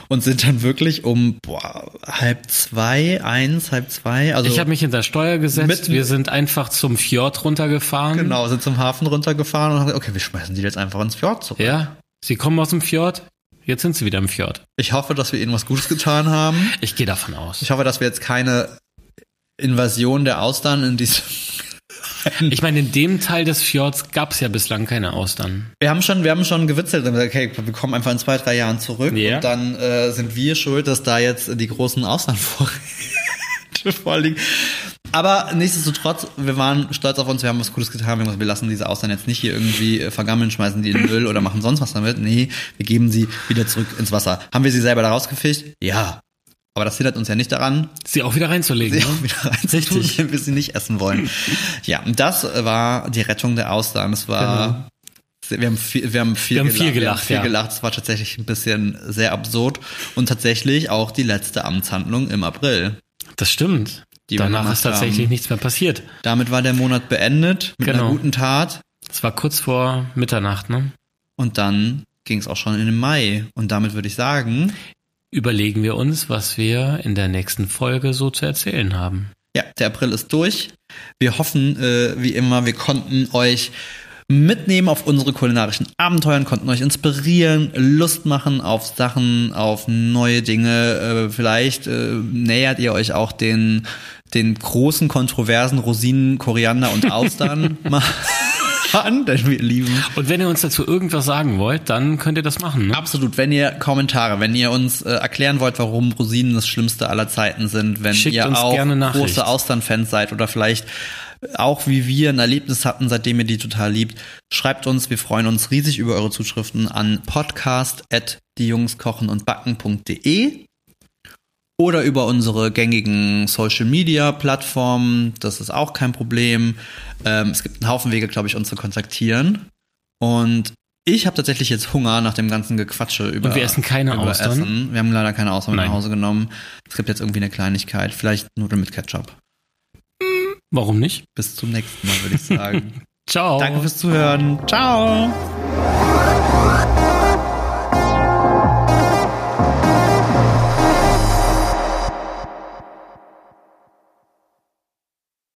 und sind dann wirklich um boah, halb zwei, eins, halb zwei. Also ich habe mich hinter Steuer gesetzt. Wir sind einfach zum Fjord runtergefahren. genau, sind zum Hafen runtergefahren und haben gesagt, okay, wir schmeißen die jetzt einfach ins Fjord zurück. Ja, sie kommen aus dem Fjord. Jetzt sind sie wieder im Fjord. Ich hoffe, dass wir ihnen was Gutes getan haben. Ich gehe davon aus. Ich hoffe, dass wir jetzt keine Invasion der Austern in diesem. Ich meine, in dem Teil des Fjords gab es ja bislang keine Austern. Wir haben schon, wir haben schon gewitzelt und gesagt, okay, wir kommen einfach in zwei, drei Jahren zurück Ja. und dann äh, sind wir schuld, dass da jetzt die großen Austernvorräte vorliegen. Aber nichtsdestotrotz, wir waren stolz auf uns, wir haben was Cooles getan, wir, haben gesagt, wir lassen diese Austern jetzt nicht hier irgendwie äh, vergammeln, schmeißen die in den Müll oder machen sonst was damit. Nee, wir geben sie wieder zurück ins Wasser. Haben wir sie selber da rausgefischt? Ja. Aber das hindert uns ja nicht daran, Sie auch wieder reinzulegen. sie ne? auch wieder reinzutun, Richtig. wenn wir sie nicht essen wollen. Ja, und das war die Rettung der Austern. Das war, wir haben viel, wir haben viel, Genau. Wir haben viel wir haben gelacht, viel ja. gelacht. Es war tatsächlich ein bisschen sehr absurd und tatsächlich auch die letzte Amtshandlung im April. Das stimmt. Die Danach ist tatsächlich haben. nichts mehr passiert. Damit war der Monat beendet mit einer Genau. guten Tat Es war kurz vor Mitternacht, ne? und dann ging es auch schon in den Mai. Und damit würde ich sagen, Überlegen wir uns, was wir in der nächsten Folge so zu erzählen haben. Ja, der April ist durch. Wir hoffen, äh, wie immer, wir konnten euch mitnehmen auf unsere kulinarischen Abenteuer, konnten euch inspirieren, Lust machen auf Sachen, auf neue Dinge. Äh, vielleicht äh, nähert ihr euch auch den, den großen Kontroversen Rosinen, Koriander und Austern mal an, denn wir lieben Und wenn ihr uns dazu irgendwas sagen wollt, dann könnt ihr das machen. Ne? Absolut, wenn ihr Kommentare, wenn ihr uns äh, erklären wollt, warum Rosinen das Schlimmste aller Zeiten sind, wenn Schickt ihr auch große Austernfans seid oder vielleicht auch wie wir ein Erlebnis hatten, seitdem ihr die total liebt, schreibt uns, wir freuen uns riesig über eure Zuschriften an podcast@diejungskochen und backen.de oder über unsere gängigen Social Media Plattformen, das ist auch kein Problem. Ähm, es gibt einen Haufen Wege, glaube ich, uns zu kontaktieren. Und ich habe tatsächlich jetzt Hunger nach dem ganzen Gequatsche über. Und wir essen keine über Austern? Essen. Wir haben leider keine Austern Nein. nach Hause genommen. Es gibt jetzt irgendwie eine Kleinigkeit, vielleicht Nudeln mit Ketchup. Warum nicht? Bis zum nächsten Mal, würde ich sagen. Ciao. Danke fürs Zuhören. Ciao.